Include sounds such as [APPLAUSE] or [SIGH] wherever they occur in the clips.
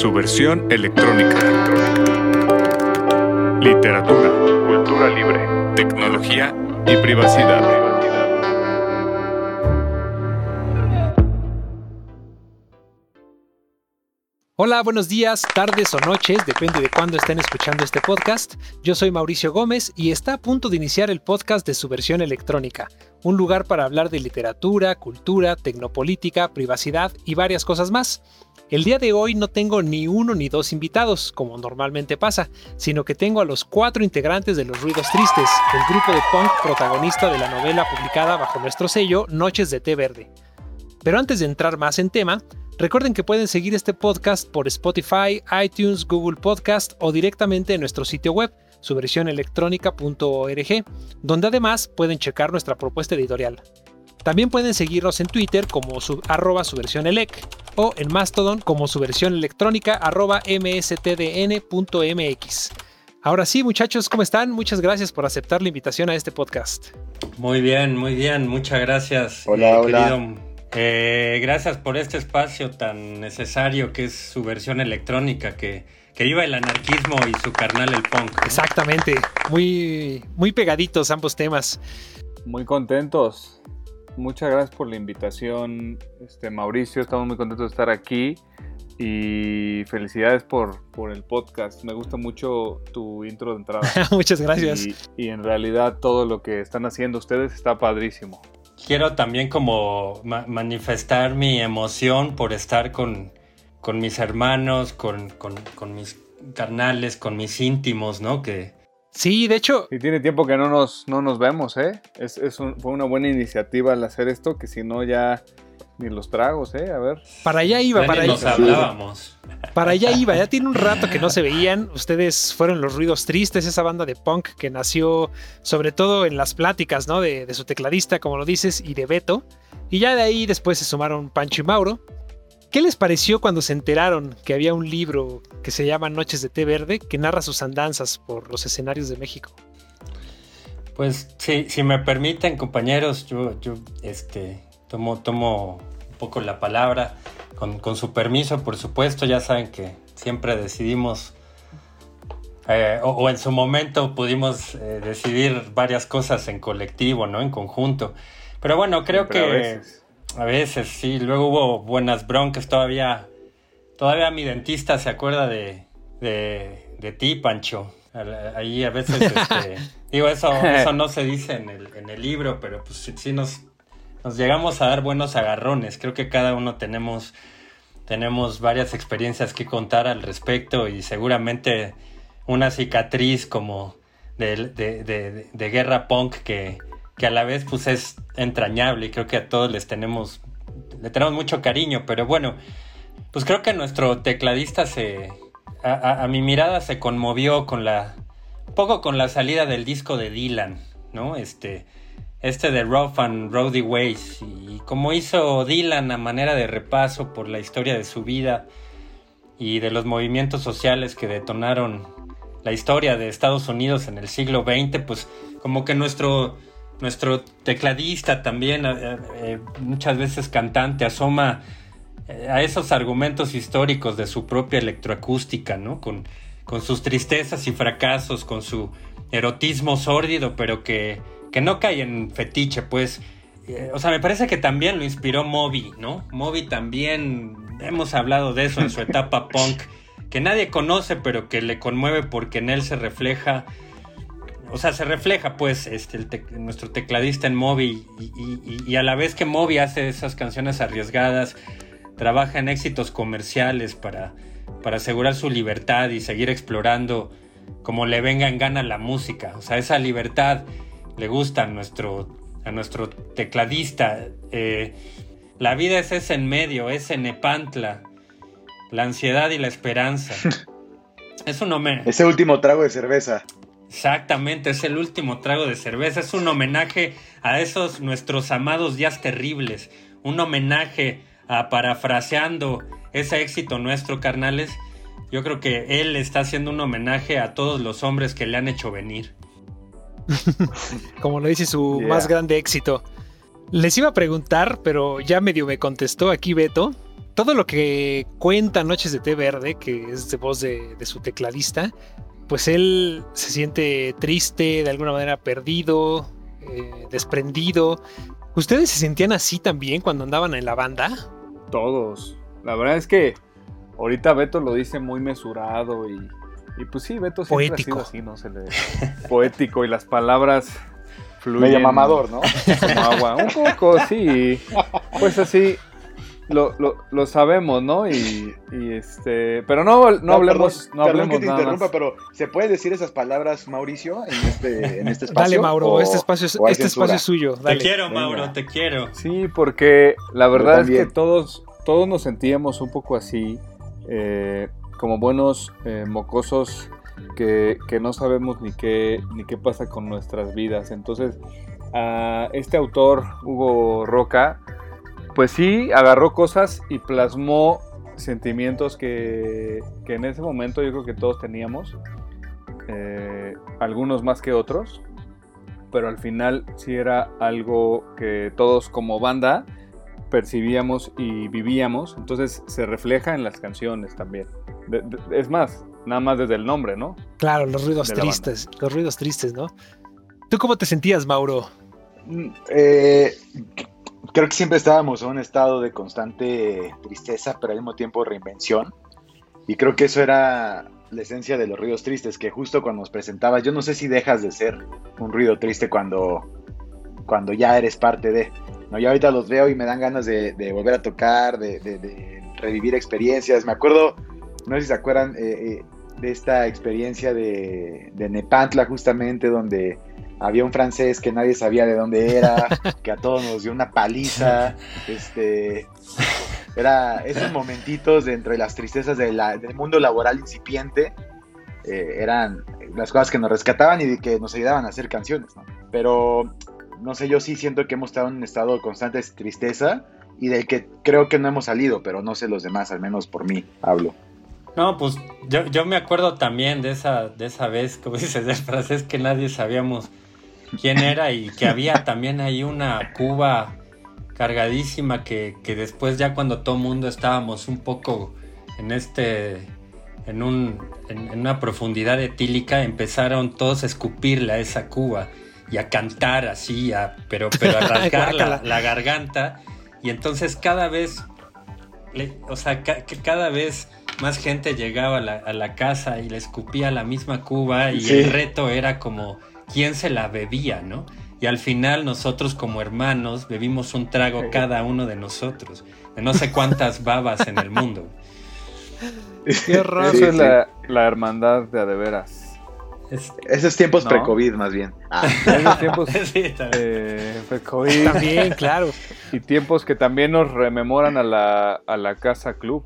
su versión electrónica. Literatura, cultura libre, tecnología y privacidad. Hola, buenos días, tardes o noches, depende de cuándo estén escuchando este podcast. Yo soy Mauricio Gómez y está a punto de iniciar el podcast de su versión electrónica, un lugar para hablar de literatura, cultura, tecnopolítica, privacidad y varias cosas más. El día de hoy no tengo ni uno ni dos invitados, como normalmente pasa, sino que tengo a los cuatro integrantes de Los Ruidos Tristes, el grupo de punk protagonista de la novela publicada bajo nuestro sello Noches de Té Verde. Pero antes de entrar más en tema, Recuerden que pueden seguir este podcast por Spotify, iTunes, Google Podcast o directamente en nuestro sitio web, su donde además pueden checar nuestra propuesta editorial. También pueden seguirnos en Twitter como su, arroba o en Mastodon como su versión electrónica arroba mstdn.mx. Ahora sí, muchachos, ¿cómo están? Muchas gracias por aceptar la invitación a este podcast. Muy bien, muy bien, muchas gracias. Hola, eh, hola. Querido eh, gracias por este espacio tan necesario que es su versión electrónica, que, que viva el anarquismo y su carnal el punk. ¿no? Exactamente, muy, muy pegaditos ambos temas. Muy contentos. Muchas gracias por la invitación, este Mauricio. Estamos muy contentos de estar aquí y felicidades por, por el podcast. Me gusta mucho tu intro de entrada. [LAUGHS] Muchas gracias. Y, y en realidad todo lo que están haciendo ustedes está padrísimo. Quiero también como ma manifestar mi emoción por estar con, con mis hermanos, con, con, con, mis carnales, con mis íntimos, ¿no? Que... Sí, de hecho... Y tiene tiempo que no nos, no nos vemos, ¿eh? Es, es un, fue una buena iniciativa al hacer esto, que si no ya ni los tragos, ¿eh? A ver. Para allá iba, para allá. nos hablábamos. Para allá iba, ya tiene un rato que no se veían. Ustedes fueron los ruidos tristes, esa banda de punk que nació sobre todo en las pláticas, ¿no? De, de su tecladista, como lo dices, y de Beto. Y ya de ahí después se sumaron Pancho y Mauro. ¿Qué les pareció cuando se enteraron que había un libro que se llama Noches de Té Verde que narra sus andanzas por los escenarios de México? Pues sí, si me permiten, compañeros, yo, yo este, tomo, tomo un poco la palabra. Con, con, su permiso, por supuesto, ya saben que siempre decidimos, eh, o, o, en su momento pudimos eh, decidir varias cosas en colectivo, ¿no? En conjunto. Pero bueno, creo que a veces. A veces sí, luego hubo buenas broncas, todavía, todavía mi dentista se acuerda de, de, de ti, Pancho. Ahí a veces, este, [LAUGHS] digo, eso, eso no se dice en el, en el libro, pero pues sí, sí nos, nos llegamos a dar buenos agarrones. Creo que cada uno tenemos, tenemos varias experiencias que contar al respecto y seguramente una cicatriz como de, de, de, de guerra punk que, que, a la vez pues es entrañable y creo que a todos les tenemos, le tenemos mucho cariño, pero bueno, pues creo que nuestro tecladista se... A, mi mirada se conmovió con la... Un poco con la salida del disco de Dylan, ¿no? Este este de Rough and Rowdy Ways y como hizo Dylan a manera de repaso por la historia de su vida y de los movimientos sociales que detonaron la historia de Estados Unidos en el siglo XX, pues como que nuestro, nuestro tecladista también, eh, eh, muchas veces cantante, asoma eh, a esos argumentos históricos de su propia electroacústica, ¿no? Con, con sus tristezas y fracasos, con su erotismo sórdido, pero que que no cae en fetiche, pues. Eh, o sea, me parece que también lo inspiró Moby, ¿no? Moby también, hemos hablado de eso en su etapa [LAUGHS] punk, que nadie conoce, pero que le conmueve porque en él se refleja, o sea, se refleja, pues, este, el nuestro tecladista en Moby, y, y, y, a la vez que Moby hace esas canciones arriesgadas, trabaja en éxitos comerciales para, para asegurar su libertad y seguir explorando como le venga en gana la música, o sea, esa libertad le gusta a nuestro, a nuestro tecladista. Eh, la vida es ese en medio, es en Nepantla, la ansiedad y la esperanza. [LAUGHS] es un homenaje. Ese último trago de cerveza. Exactamente, es el último trago de cerveza. Es un homenaje a esos nuestros amados días terribles. Un homenaje a parafraseando ese éxito nuestro, carnales. Yo creo que él está haciendo un homenaje a todos los hombres que le han hecho venir. [LAUGHS] Como lo dice su yeah. más grande éxito. Les iba a preguntar, pero ya medio me contestó aquí Beto. todo lo que cuenta Noches de Té Verde, que es de voz de, su tecladista, pues él se siente triste, de alguna manera perdido, eh, desprendido. ¿Ustedes se sentían así también cuando andaban en la banda? Todos. La verdad es que ahorita Beto lo dice muy mesurado y, y pues sí, Beto siempre Poético. ha sido así, ¿no? Se le... [LAUGHS] Poético y las palabras fluyen. Medio mamador, ¿no? Como agua. Un poco, sí. Pues así, lo, lo, sabemos, ¿no? Y, este, pero no, no, hablemos, no hablemos que te interrumpa, pero ¿se puede decir esas palabras, Mauricio, en este, en este espacio? Dale, Mauro, este espacio, es, este espacio es suyo. Te quiero, Mauro, te quiero. Sí, porque la verdad es que todos, todos nos sentíamos un poco así, eh, como buenos eh, mocosos que, que, no sabemos ni qué, ni qué pasa con nuestras vidas. Entonces, a este autor, Hugo Roca, pues sí, agarró cosas y plasmó sentimientos que, en ese momento yo creo que todos teníamos, eh, algunos más que otros, pero al final sí era algo que todos como banda percibíamos y vivíamos, entonces se refleja en las canciones también. es más, nada más desde el nombre, ¿no? Claro, los ruidos tristes, los ruidos tristes, ¿no? ¿Tú cómo te sentías, Mauro? Eh, creo que siempre estábamos en un estado de constante tristeza, pero al mismo tiempo reinvención. Y creo que eso era la esencia de los ruidos tristes, que justo cuando nos presentabas, yo no sé si dejas de ser un ruido triste cuando, cuando ya eres parte de... No, yo ahorita los veo y me dan ganas de, volver a tocar, de, revivir experiencias. Me acuerdo, no sé si se acuerdan eh, eh, de esta experiencia de, de Nepantla justamente, donde había un francés que nadie sabía de dónde era, [LAUGHS] que a todos nos dio una paliza, este, era esos momentitos de entre las tristezas del mundo laboral incipiente, eh, eran las cosas que nos rescataban y que nos ayudaban a hacer canciones, Pero, no sé, yo sí siento que hemos estado en un estado de constante tristeza y del que creo que no hemos salido, pero no sé los demás, al menos por mí hablo. No, pues yo, yo me acuerdo también de esa, de esa vez, como dices, del francés que nadie sabíamos quién era y que había también ahí una cuba cargadísima que, después ya cuando todo mundo estábamos un poco en este en, un, en, una profundidad etílica empezaron todos a escupirle a esa cuba y a cantar así, pero, pero a [LAUGHS] rasgar la, garganta. Y entonces cada vez o sea, que cada vez más gente llegaba a la, casa y le escupía la misma cuba y el reto era como quién se la bebía, ¿no? Y al final nosotros como hermanos bebimos un trago cada uno de nosotros, de no sé cuántas [LAUGHS] babas en el mundo. Qué raro es la, hermandad de adeveras. Esos tiempos pre-COVID más bien. Ah. [LAUGHS] Esos tiempos [LAUGHS] eh, pre-COVID. También, claro. Y tiempos que también nos rememoran a la, a la casa club.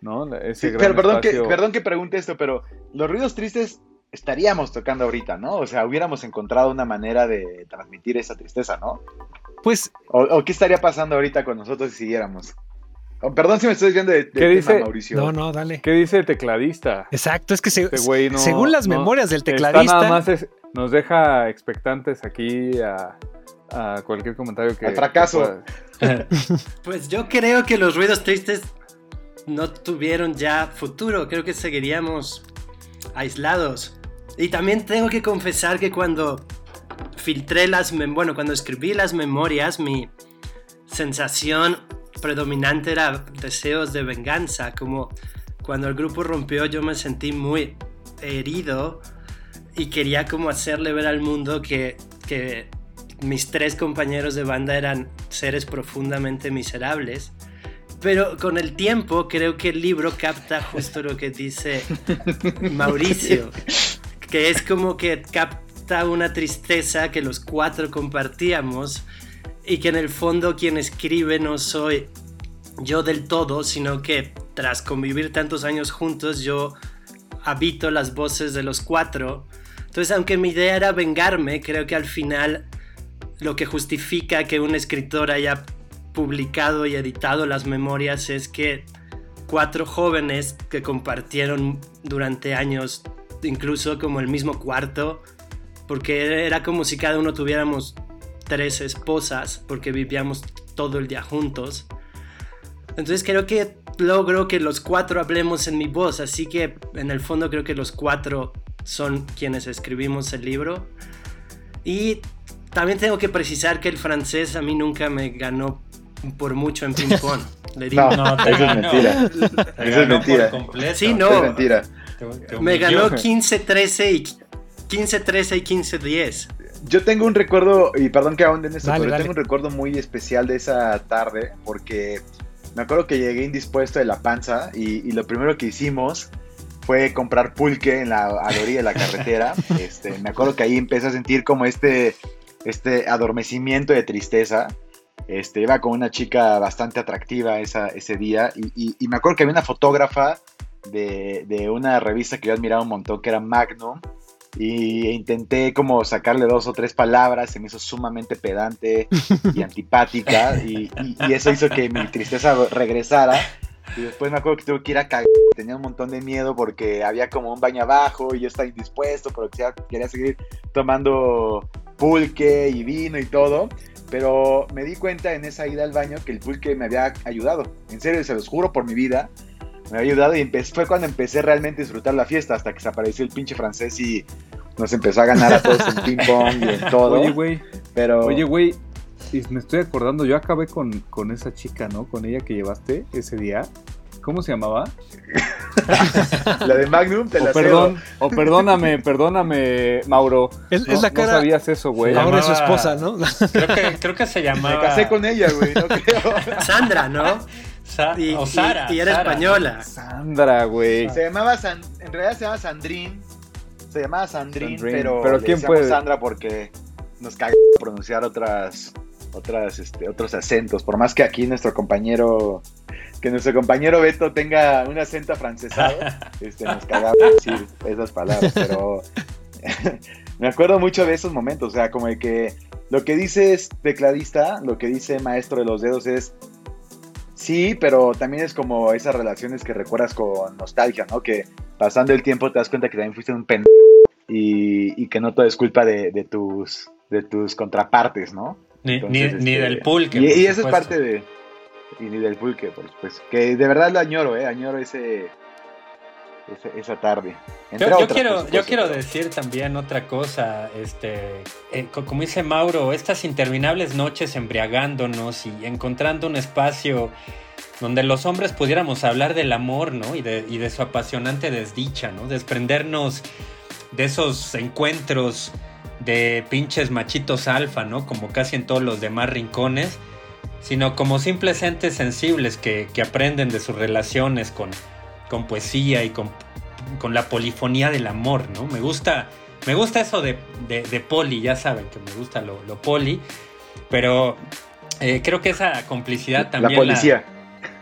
¿no? pero perdón que, perdón que pregunte esto, pero los ruidos tristes estaríamos tocando ahorita, ¿no? O sea, hubiéramos encontrado una manera de transmitir esa tristeza, ¿no? Pues... ¿O, qué estaría pasando ahorita con nosotros si siguiéramos? Oh, perdón si me estoy viendo de, ¿Qué dice? Mauricio. No, no, dale. ¿Qué dice el tecladista? Exacto, es que este según las memorias del tecladista... nada más nos deja expectantes aquí a, cualquier comentario que... Al fracaso. [LAUGHS] pues yo creo que los ruidos tristes no tuvieron ya futuro. Creo que seguiríamos aislados. Y también tengo que confesar que cuando filtré las, bueno, cuando escribí las memorias, mi sensación predominante era deseos de venganza, como cuando el grupo rompió yo me sentí muy herido y quería como hacerle ver al mundo que, que mis tres compañeros de banda eran seres profundamente miserables. Pero con el tiempo creo que el libro capta justo lo que dice [LAUGHS] Mauricio que es como que capta una tristeza que los cuatro compartíamos y que en el fondo quien escribe no soy yo del todo, sino que tras convivir tantos años juntos yo habito las voces de los cuatro. Entonces, aunque mi idea era vengarme, creo que al final lo que justifica que un escritor haya publicado y editado las memorias es que cuatro jóvenes que compartieron durante años incluso como el mismo cuarto, porque era como si cada uno tuviéramos tres esposas, porque vivíamos todo el día juntos. Entonces creo que logro que los cuatro hablemos en mi voz, así que en el fondo creo que los cuatro son quienes escribimos el libro. Y también tengo que precisar que el francés a mí nunca me ganó por mucho en ping pong. [LAUGHS] Le digo, No, eso es mentira. Te Eso es mentira. por completo. Sí, no. Es mentira. Te- me ganó 15-13 y 15-13 y 15-10. Yo tengo un recuerdo, y perdón que ahonde en esto, Dale, pero dale. tengo un recuerdo muy especial de esa tarde, porque me acuerdo que llegué indispuesto de la panza y, y lo primero que hicimos fue comprar pulque en la, a la orilla de la carretera. [LAUGHS] Este, me acuerdo que ahí empecé a sentir como este, este adormecimiento de tristeza. Este, iba con una chica bastante atractiva esa, ese día y, y- y me acuerdo que había una fotógrafa de, de una revista que yo admiraba un montón, que era Magnum, y intenté como sacarle dos o tres palabras, se me hizo sumamente pedante [LAUGHS] y antipática y, y- y eso hizo que mi tristeza regresara. Y después me acuerdo que tuve que ir a cagar, tenía un montón de miedo porque había como un baño abajo y yo estaba indispuesto, pero quería, quería seguir tomando pulque y vino y todo, pero me di cuenta en esa ida al baño que el pulque me había ayudado, en serio, se los juro por mi vida, me había ayudado y fue cuando empecé realmente a disfrutar la fiesta, hasta que se apareció el pinche francés y nos empezó a ganar a todos en [LAUGHS] ping pong y en todo. Oye, güey, pero oye, güey, y me estoy acordando, yo acabé con, con esa chica, ¿no? Con ella que llevaste ese día. ¿Cómo se llamaba? [LAUGHS] la de Magnum te O la perdón, o perdóname, perdóname, Mauro. Es, No, es la no cara sabías eso, güey. Ahora de su esposa, ¿no? Creo que, creo que se llamaba. Me casé con ella, güey, no creo. Sandra, ¿no? Sa- Y, o Sara. y era Sara. española. Sandra, güey. Se llamaba San, en realidad se llama Sandrine. Se llamaba Sandrine, Sandrine, pero, pero le ¿quién puede? Sandra porque nos caga pronunciar otras otras este, otros acentos, por más que aquí nuestro compañero que nuestro compañero Beto tenga un acento afrancesado, [LAUGHS] este nos caga decir esas palabras, pero [LAUGHS] me acuerdo mucho de esos momentos, o sea, como de que lo que dice es tecladista, lo que dice maestro de los dedos es Sí, pero también es como esas relaciones que recuerdas con nostalgia, ¿no? Que pasando el tiempo te das cuenta que también fuiste un pendejo y, y que no todo es culpa de, de tus de tus contrapartes, ¿no? Ni, Entonces, ni, ni este, del pulque. Y, eso es parte de... Y ni del pulque, por supuesto. Que de verdad lo añoro, ¿eh? Añoro ese... esa tarde. Entre Yo, yo otras, por quiero, yo quiero decir también otra cosa, este, eh, co- como dice Mauro, estas interminables noches embriagándonos y encontrando un espacio donde los hombres pudiéramos hablar del amor, ¿no? Y de, y de su apasionante desdicha, ¿no? Desprendernos de esos encuentros de pinches machitos alfa, ¿no? Como casi en todos los demás rincones, sino como simples entes sensibles que, que aprenden de sus relaciones con, con poesía y con, con la polifonía del amor, ¿no? Me gusta, me gusta eso de, de, de poli, ya saben que me gusta lo, lo poli, pero eh, creo que esa complicidad La también... policía.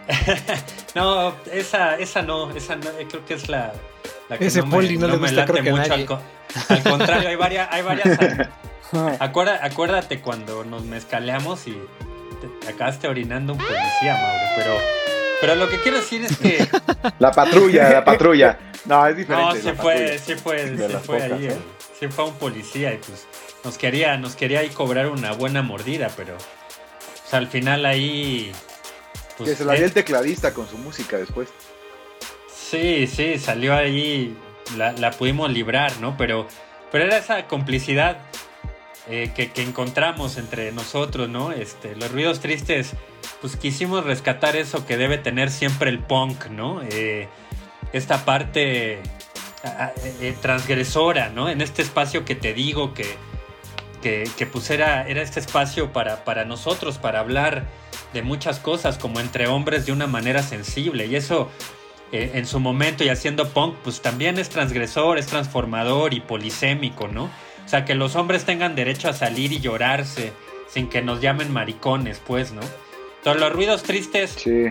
[LAUGHS] No, esa, esa no, esa no, eh, creo que es la, la que Ese no, poli me, no le me late creo que a mucho. nadie. Al, co- al contrario, hay varias, hay varias. [LAUGHS] Acuerda- acuérdate cuando nos mezcaleamos y te, te acabaste orinando un policía, Mauro. Pero, pero lo que quiero decir es que [LAUGHS] La patrulla, la patrulla. No, es diferente. no, patrulla. fue, sí fue, las fue pocas, ahí, ¿eh? fue un policía y pues nos quería, nos quería ahí cobrar una buena mordida, pero pues, al final ahí. pues, Que se la eh, dio el tecladista con su música después. Sí, sí, salió ahí, la, la pudimos librar, ¿no? Pero, pero era esa complicidad eh, que, encontramos entre nosotros, ¿no? Este, los ruidos tristes, pues quisimos rescatar eso que debe tener siempre el punk, ¿no? Eh, esta parte eh, transgresora, ¿no? En este espacio que te digo que, que, que, pues era, era este espacio para, para nosotros, para hablar de muchas cosas, como entre hombres de una manera sensible. Y eso eh, en su momento y haciendo punk, pues también es transgresor, es transformador y polisémico, ¿no? O sea, que los hombres tengan derecho a salir y llorarse sin que nos llamen maricones, pues, ¿no? Entonces los ruidos tristes, Sí.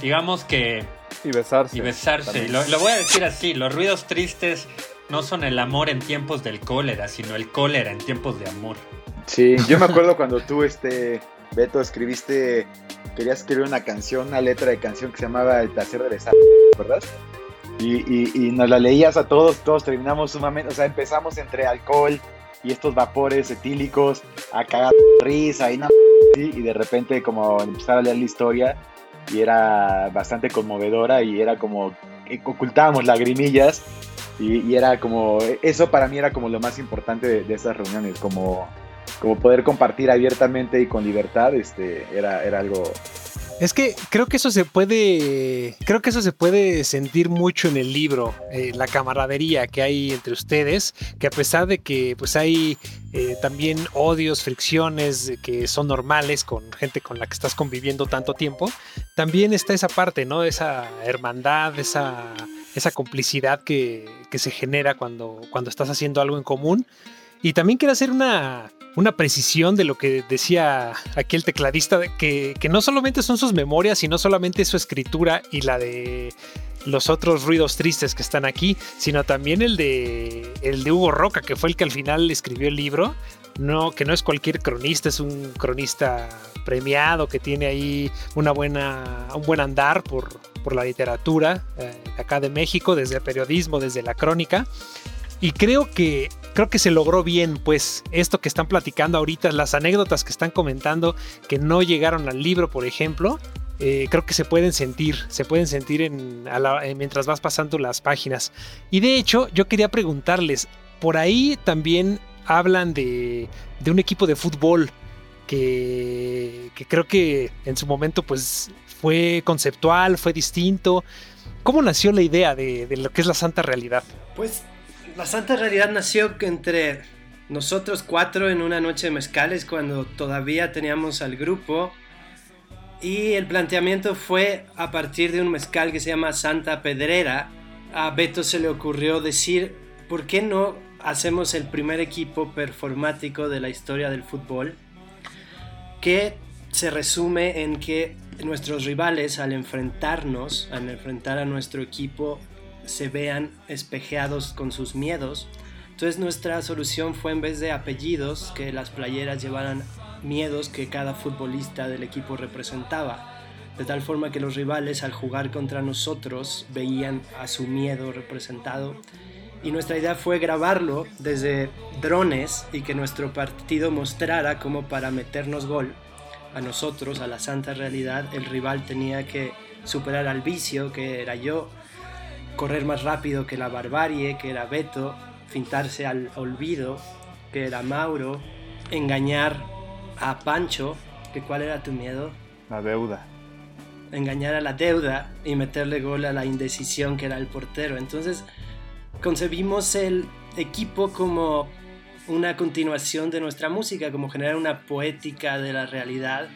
digamos que... Y besarse. Y besarse. Lo, lo voy a decir así, los ruidos tristes no son el amor en tiempos del cólera, sino el cólera en tiempos de amor. Sí, yo me acuerdo cuando tú, este, Beto, escribiste, querías escribir una canción, una letra de canción que se llamaba El placer de besar, ¿verdad? Y, y, y nos la leías a todos, todos terminamos sumamente, o sea, empezamos entre alcohol y estos vapores etílicos a cagar risa y, no, y de repente como empezar a leer la historia y era bastante conmovedora y era como ocultábamos lagrimillas y, y, era como, eso para mí era como lo más importante de, de esas reuniones, como, como poder compartir abiertamente y con libertad, este, era, era algo, es que creo que eso se puede, creo que eso se puede sentir mucho en el libro, eh, la camaradería que hay entre ustedes, que a pesar de que pues hay eh, también odios, fricciones que son normales con gente con la que estás conviviendo tanto tiempo, también está esa parte, ¿no? Esa hermandad, esa, esa complicidad que, que se genera cuando, cuando estás haciendo algo en común. Y también quiero hacer una, una precisión de lo que decía aquí el tecladista, que, que no solamente son sus memorias, sino solamente su escritura y la de los otros ruidos tristes que están aquí, sino también el de, el de Hugo Roca, que fue el que al final escribió el libro. No, que no es cualquier cronista, es un cronista premiado que tiene ahí una buena, un buen andar por, por la literatura eh, acá de México, desde el periodismo, desde la crónica. Y creo que creo que se logró bien, pues, esto que están platicando ahorita, las anécdotas que están comentando que no llegaron al libro, por ejemplo, eh, creo que se pueden sentir, se pueden sentir en, mientras vas pasando las páginas. Y de hecho, yo quería preguntarles, por ahí también hablan de, de un equipo de fútbol que, que, creo que en su momento pues fue conceptual, fue distinto. ¿Cómo nació la idea de, de lo que es la santa realidad? Pues la santa realidad nació entre nosotros cuatro en una noche de mezcales cuando todavía teníamos al grupo. Y el planteamiento fue a partir de un mezcal que se llama Santa Pedrera. A Beto se le ocurrió decir, ¿por qué no hacemos el primer equipo performático de la historia del fútbol? Que se resume en que nuestros rivales al enfrentarnos, al enfrentar a nuestro equipo, se vean espejeados con sus miedos. Entonces nuestra solución fue en vez de apellidos, que las playeras llevaran miedos que cada futbolista del equipo representaba. De tal forma que los rivales al jugar contra nosotros veían a su miedo representado. Y nuestra idea fue grabarlo desde drones y que nuestro partido mostrara como para meternos gol a nosotros, a la santa realidad, el rival tenía que superar al vicio, que era yo, correr más rápido que la barbarie, que era Beto, fintarse al olvido, que era Mauro, engañar a Pancho, que cuál era tu miedo? La deuda. Engañar a la deuda y meterle gol a la indecisión que era el portero. Entonces concebimos el equipo como una continuación de nuestra música, como generar una poética de la realidad.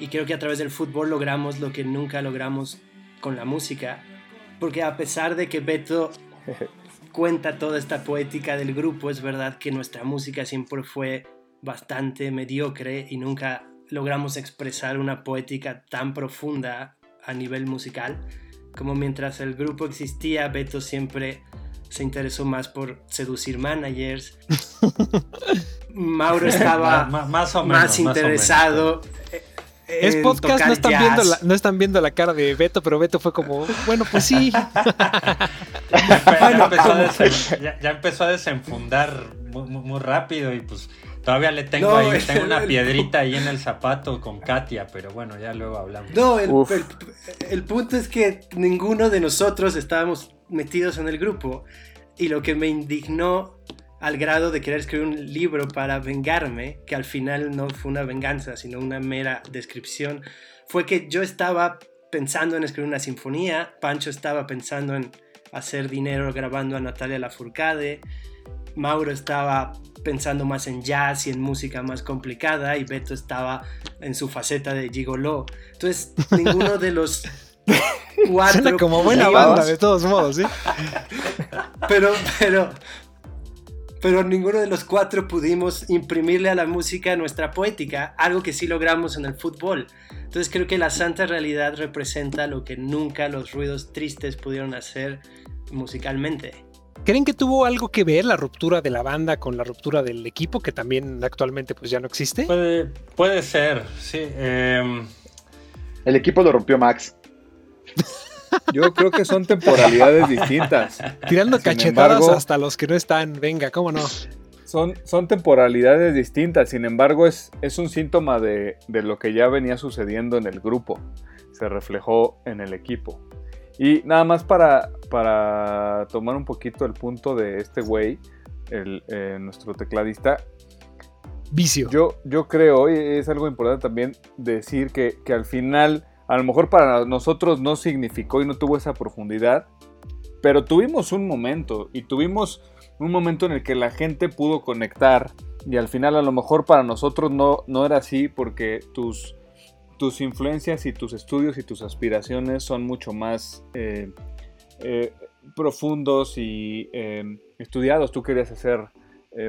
Y creo que a través del fútbol logramos lo que nunca logramos con la música, porque a pesar de que Beto [LAUGHS] cuenta toda esta poética del grupo, es verdad que nuestra música siempre fue bastante mediocre y nunca logramos expresar una poética tan profunda a nivel musical. Como mientras el grupo existía, Beto siempre se interesó más por seducir managers. [LAUGHS] Mauro estaba [LAUGHS] más, o menos, más interesado es podcast, no están, viendo la, no están viendo la cara de Beto, pero Beto fue como, bueno, pues sí. ya, empezó a desenfundar muy, rápido y pues todavía le tengo ahí, tengo una piedrita ahí en el zapato con Katia, pero bueno, ya luego hablamos. No, el, el punto es que ninguno de nosotros estábamos metidos en el grupo y lo que me indignó al grado de querer escribir un libro para vengarme, que al final no fue una venganza, sino una mera descripción, fue que yo estaba pensando en escribir una sinfonía, Pancho estaba pensando en hacer dinero grabando a Natalia Lafourcade, Mauro estaba pensando más en jazz y en música más complicada y Beto estaba en su faceta de gigolo. Entonces, ninguno de los [LAUGHS] cuatro... como buena banda, de todos modos, ¿sí? [LAUGHS] pero, pero, pero ninguno de los cuatro pudimos imprimirle a la música nuestra poética, algo que sí logramos en el fútbol. Entonces creo que la santa realidad representa lo que nunca los ruidos tristes pudieron hacer musicalmente. ¿Creen que tuvo algo que ver la ruptura de la banda con la ruptura del equipo, que también actualmente pues ya no existe? Puede, puede ser, sí. Em, el equipo lo rompió Max. [LAUGHS] Yo creo que son temporalidades distintas. Tirando cachetadas hasta los que no están, venga, ¿cómo no? Son, son temporalidades distintas, sin embargo es, es un síntoma de, de, lo que ya venía sucediendo en el grupo. se reflejó en el equipo. Y nada más para, para tomar un poquito el punto de este güey, el, eh, nuestro tecladista. Vicio. Yo, yo creo, y es algo importante también decir que, que al final, a lo mejor para nosotros no significó y no tuvo esa profundidad, pero tuvimos un momento y tuvimos un momento en el que la gente pudo conectar y al final a lo mejor para nosotros no, no era así porque tus, tus influencias y tus estudios y tus aspiraciones son mucho más eh, eh, profundos y eh, estudiados. Tú querías hacer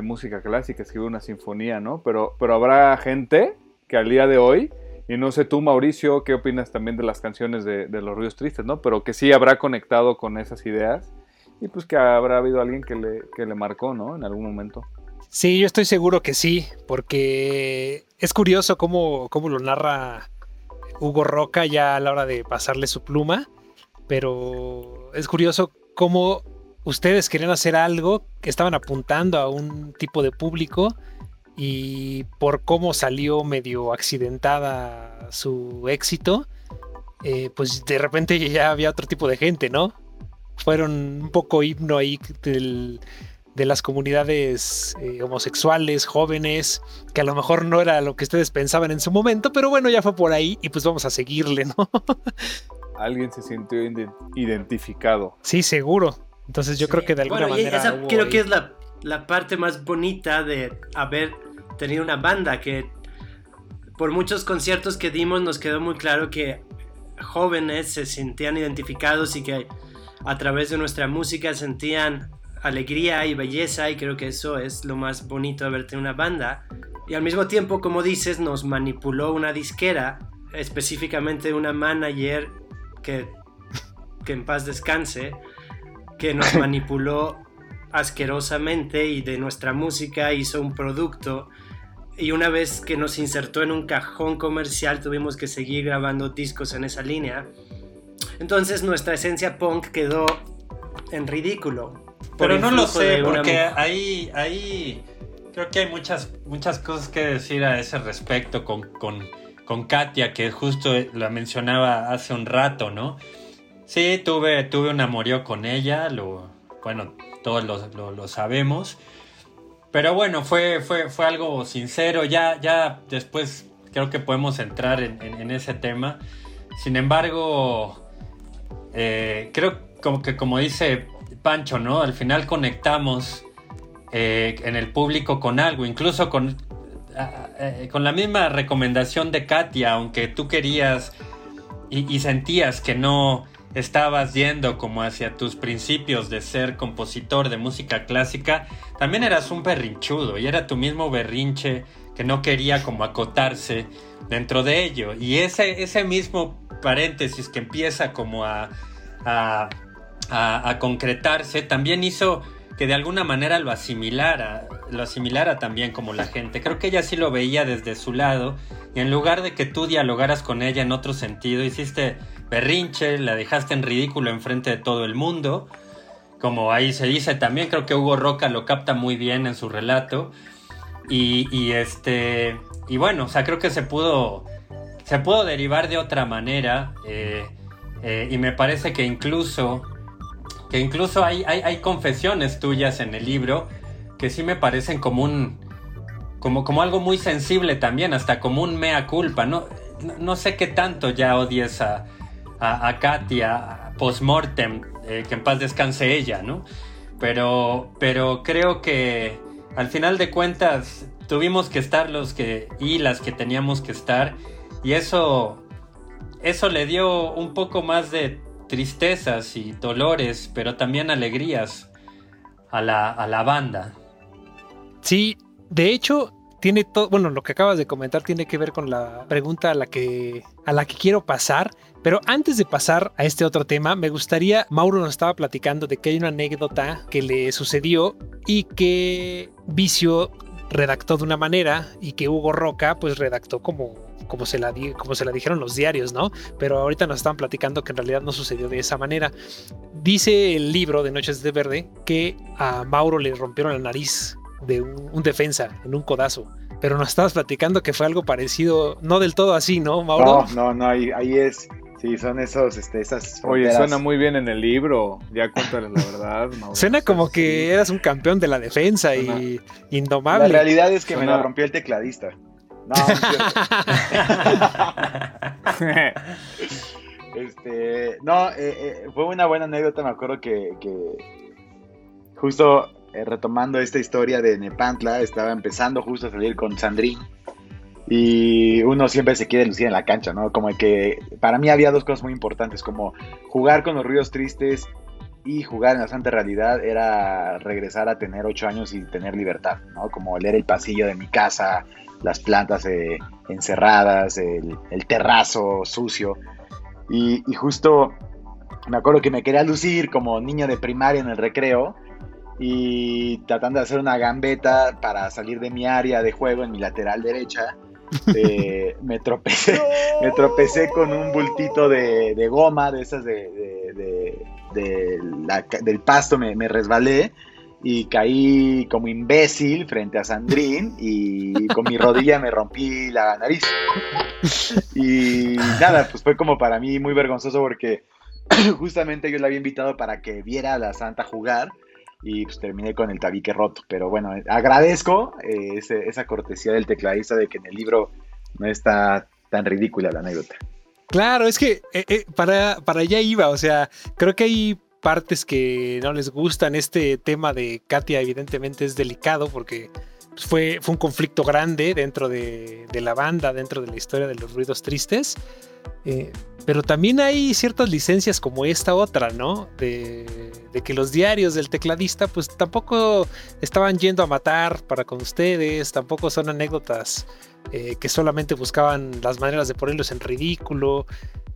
música clásica, escribir una sinfonía, ¿no? Pero, pero habrá gente que al día de hoy, y no sé tú Mauricio, ¿qué opinas también de las canciones de, los ruidos tristes, ¿no? Pero que sí habrá conectado con esas ideas y pues que habrá habido alguien que le, que le marcó, ¿no? En algún momento. Sí, yo estoy seguro que sí, porque es curioso cómo, cómo lo narra Hugo Roca ya a la hora de pasarle su pluma, pero es curioso cómo ustedes querían hacer algo que estaban apuntando a un tipo de público y por cómo salió medio accidentada su éxito, eh, pues de repente ya había otro tipo de gente, ¿no? Fueron un poco himno ahí del, de las comunidades eh, homosexuales, jóvenes, que a lo mejor no era lo que ustedes pensaban en su momento, pero bueno, ya fue por ahí y pues vamos a seguirle, ¿no? [LAUGHS] Alguien se sintió identificado. Sí, seguro. Entonces yo creo que de alguna manera... Esa creo que es la, la parte más bonita de haber tenido una banda, que por muchos conciertos que dimos nos quedó muy claro que jóvenes se sentían identificados y que a través de nuestra música sentían alegría y belleza y creo que eso es lo más bonito de verte en una banda. Y al mismo tiempo, como dices, nos manipuló una disquera, específicamente una manager que, que en paz descanse, que nos [LAUGHS] manipuló asquerosamente y de nuestra música hizo un producto. Y una vez que nos insertó en un cajón comercial, tuvimos que seguir grabando discos en esa línea. Entonces nuestra esencia punk quedó en ridículo. Pero no lo sé, porque ahí, ahí creo que hay muchas, muchas cosas que decir a ese respecto con, con, Katia, que justo la mencionaba hace un rato, ¿no? Sí, tuve, tuve un amorío con ella, lo, bueno, todos lo, sabemos. Pero bueno, fue, fue, fue algo sincero, ya, ya después creo que podemos entrar en, ese tema. Sin embargo, eh, creo como que como dice Pancho, ¿no? Al final conectamos eh, en el público con algo, incluso con, eh, con la misma recomendación de Katia, aunque tú querías y, sentías que no estabas yendo como hacia tus principios de ser compositor de música clásica, también eras un berrinchudo y era tu mismo berrinche que no quería como acotarse dentro de ello. Y ese, ese mismo paréntesis que empieza como a a, concretarse, también hizo que de alguna manera lo asimilara, lo asimilara también como la gente. Creo que ella sí lo veía desde su lado y en lugar de que tú dialogaras con ella en otro sentido, hiciste berrinche, la dejaste en ridículo enfrente de todo el mundo. Como ahí se dice también, creo que Hugo Roca lo capta muy bien en su relato. Y, este. Y bueno, o sea, creo que se pudo. Se pudo derivar de otra manera. Eh, eh, y me parece que incluso que incluso hay, hay, confesiones tuyas en el libro que sí me parecen como un, como, como algo muy sensible también, hasta como un mea culpa, ¿no? No, sé qué tanto ya odies a, a, Katia post-mortem, eh, que en paz descanse ella, ¿no? Pero, pero creo que al final de cuentas tuvimos que estar los que y las que teníamos que estar y eso eso le dio un poco más de tristezas y dolores, pero también alegrías a la, a la banda. Sí, de hecho, tiene todo, bueno, lo que acabas de comentar tiene que ver con la pregunta a la que a la que quiero pasar, pero antes de pasar a este otro tema, me gustaría Mauro nos estaba platicando de que hay una anécdota que le sucedió y que Vicio redactó de una manera y que Hugo Roca pues redactó como como se, la como se la dijeron los diarios, ¿no? Pero ahorita nos están platicando que en realidad no sucedió de esa manera. Dice el libro de Noches de Verde que a Mauro le rompieron la nariz de un, defensa en un codazo. Pero nos estabas platicando que fue algo parecido, no del todo así, ¿no, Mauro? No, no, no, ahí, es Sí, son esos, este, esas Oye, fronteras. suena muy bien en el libro. Ya cuéntales la verdad, Mauricio. Suena como que eras un campeón de la defensa y La indomable. realidad es que me la rompió el tecladista. No. [LAUGHS] Este, no, eh, eh, fue una buena anécdota, me acuerdo que, que justo eh, retomando esta historia de Nepantla, estaba empezando justo a salir con Sandrín y uno siempre se quiere lucir en la cancha, ¿no? Como que para mí había dos cosas muy importantes, como jugar con los ruidos tristes y jugar en la santa realidad era regresar a tener ocho años y tener libertad, ¿no? Como leer el pasillo de mi casa, las plantas eh, encerradas, el, el terrazo sucio. Y, y justo me acuerdo que me quería lucir como niño de primaria en el recreo y tratando de hacer una gambeta para salir de mi área de juego en mi lateral derecha. eh, [LAUGHS] me tropecé me tropecé con un bultito de, de goma de esas de, de- de- de la del pasto me, me resbalé y caí como imbécil frente a Sandrín y con mi rodilla me rompí la nariz y nada, pues fue como para mí muy vergonzoso porque [CLEARS THROAT] justamente yo la había invitado para que viera a la Santa jugar y pues terminé con el tabique roto. Pero bueno, agradezco eh, esa cortesía del tecladista de que en el libro no está tan ridícula la anécdota. Claro, es que eh, eh, para, para allá iba, o sea, creo que hay partes que no les gustan. Este tema de Katia evidentemente es delicado porque pues, fue, fue un conflicto grande dentro de, la banda, dentro de la historia de los ruidos tristes. Eh, pero también hay ciertas licencias como esta otra, ¿no? De, de que los diarios del tecladista pues tampoco estaban yendo a matar para con ustedes, tampoco son anécdotas eh, que solamente buscaban las maneras de ponerlos en ridículo,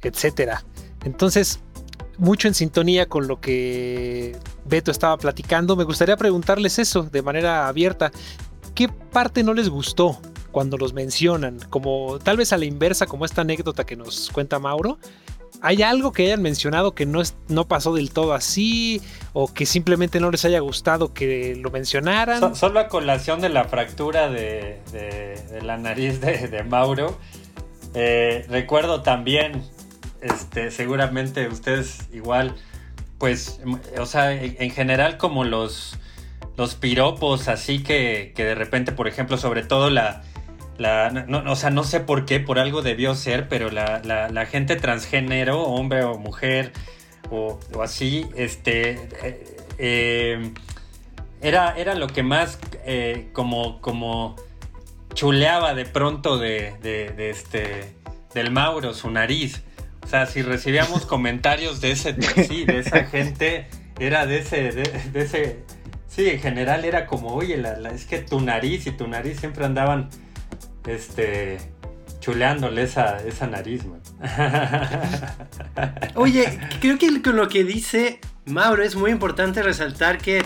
etcétera. Entonces, mucho en sintonía con lo que Beto estaba platicando, me gustaría preguntarles eso de manera abierta. ¿Qué parte no les gustó cuando los mencionan? Como tal vez a la inversa, como esta anécdota que nos cuenta Mauro. ¿Hay algo que hayan mencionado que no, no pasó del todo así? ¿O que simplemente no les haya gustado que lo mencionaran? So- solo a colación de la fractura de, la nariz de, de Mauro, eh, recuerdo también, este, seguramente ustedes igual, pues, m- o sea, en, en general como los, los piropos, así que, que de repente, por ejemplo, sobre todo la... La, no, o sea, no sé por qué, por algo debió ser, pero la, la- gente transgénero, hombre o mujer, o, o así, este, eh, eh, era, era lo que más eh, como, como chuleaba de pronto de- de este, del Mauro, su nariz. O sea, si recibíamos comentarios de ese, sí, de esa gente, era de ese, de, ese, sí, en general era como, oye, es que tu nariz y tu nariz siempre andaban, este, chuleándole esa, esa nariz, man. [LAUGHS] Oye, creo que con lo que dice Mauro es muy importante resaltar que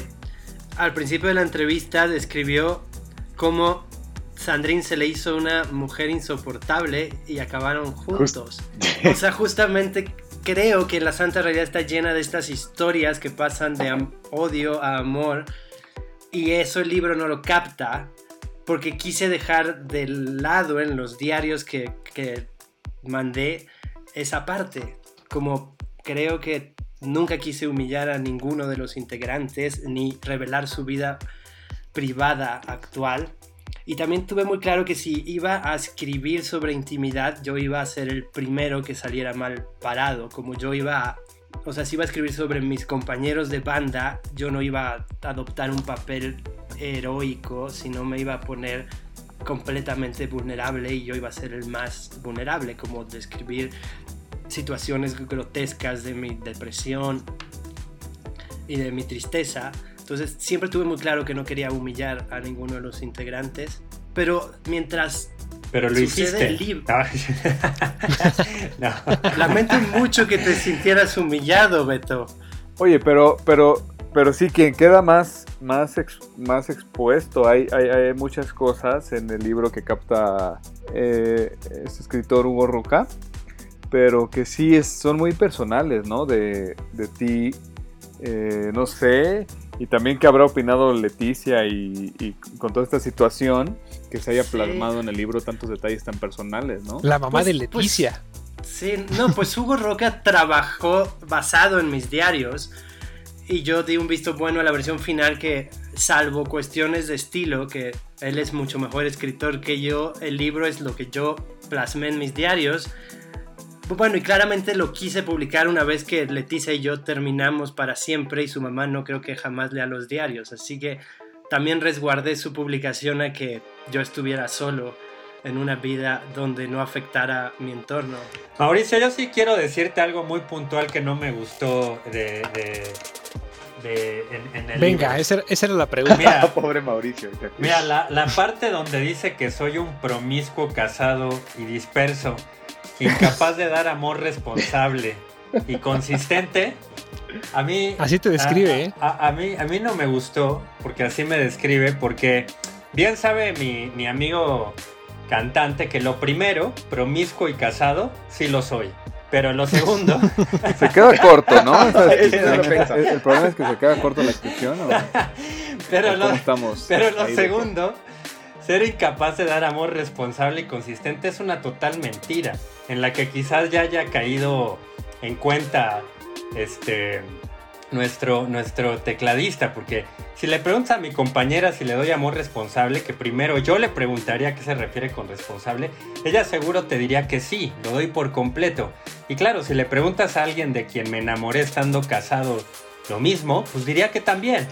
al principio de la entrevista describió cómo Sandrine se le hizo una mujer insoportable y acabaron juntos. [LAUGHS] O sea, justamente creo que la Santa Realidad está llena de estas historias que pasan de odio a amor y eso el libro no lo capta porque quise dejar de lado en los diarios que, que mandé esa parte. Como creo que nunca quise humillar a ninguno de los integrantes ni revelar su vida privada actual. Y también tuve muy claro que si iba a escribir sobre intimidad, yo iba a ser el primero que saliera mal parado. Como yo iba a... O sea, si iba a escribir sobre mis compañeros de banda, yo no iba a adoptar un papel heroico, sino me iba a poner completamente vulnerable y yo iba a ser el más vulnerable, como describir situaciones grotescas de mi depresión y de mi tristeza. Entonces siempre tuve muy claro que no quería humillar a ninguno de los integrantes, pero mientras Pero lo Sucede hiciste. el libro. [LAUGHS] No. lamento mucho que te sintieras humillado, Beto. Oye, pero, pero, pero sí, quien queda más, más, ex- más expuesto, hay, hay, hay muchas cosas en el libro que capta eh, este escritor Hugo Roca, pero que sí es, son muy personales, ¿no? De, de ti, eh, no sé, y también que habrá opinado Leticia y, y con toda esta situación que se haya Sí. plasmado en el libro tantos detalles tan personales, ¿no? La mamá Pues- de Leticia. Sí, no, pues Hugo Roca trabajó basado en mis diarios y yo di un visto bueno a la versión final que, salvo cuestiones de estilo, que él es mucho mejor escritor que yo, el libro es lo que yo plasmé en mis diarios. Bueno, y claramente lo quise publicar una vez que Leticia y yo terminamos para siempre y su mamá no creo que jamás lea los diarios, así que también resguardé su publicación a que yo estuviera solo en una vida donde no afectara mi entorno. Mauricio, yo sí quiero decirte algo muy puntual que no me gustó de, en, el Venga, esa, era la pregunta. Mira, [LAUGHS] Pobre Mauricio. Mira, la, la parte donde dice que soy un promiscuo casado y disperso, incapaz de dar amor responsable y consistente, a mí... Así te describe, ¿eh? A, mí, a mí no me gustó, porque así me describe, porque bien sabe mi, mi amigo cantante que lo primero, promiscuo y casado, sí lo soy. Pero lo segundo. [LAUGHS] se queda corto, ¿no? [LAUGHS] el, problema es que se queda corto la descripción. [LAUGHS] pero, lo, estamos pero lo segundo, ser incapaz de dar amor responsable y consistente es una total mentira. En la que quizás ya haya caído en cuenta este nuestro, nuestro tecladista, porque si le preguntas a mi compañera si le doy amor responsable, que primero yo le preguntaría a qué se refiere con responsable, ella seguro te diría que sí, lo doy por completo. Y claro, si le preguntas a alguien de quien me enamoré estando casado lo mismo, pues diría que también.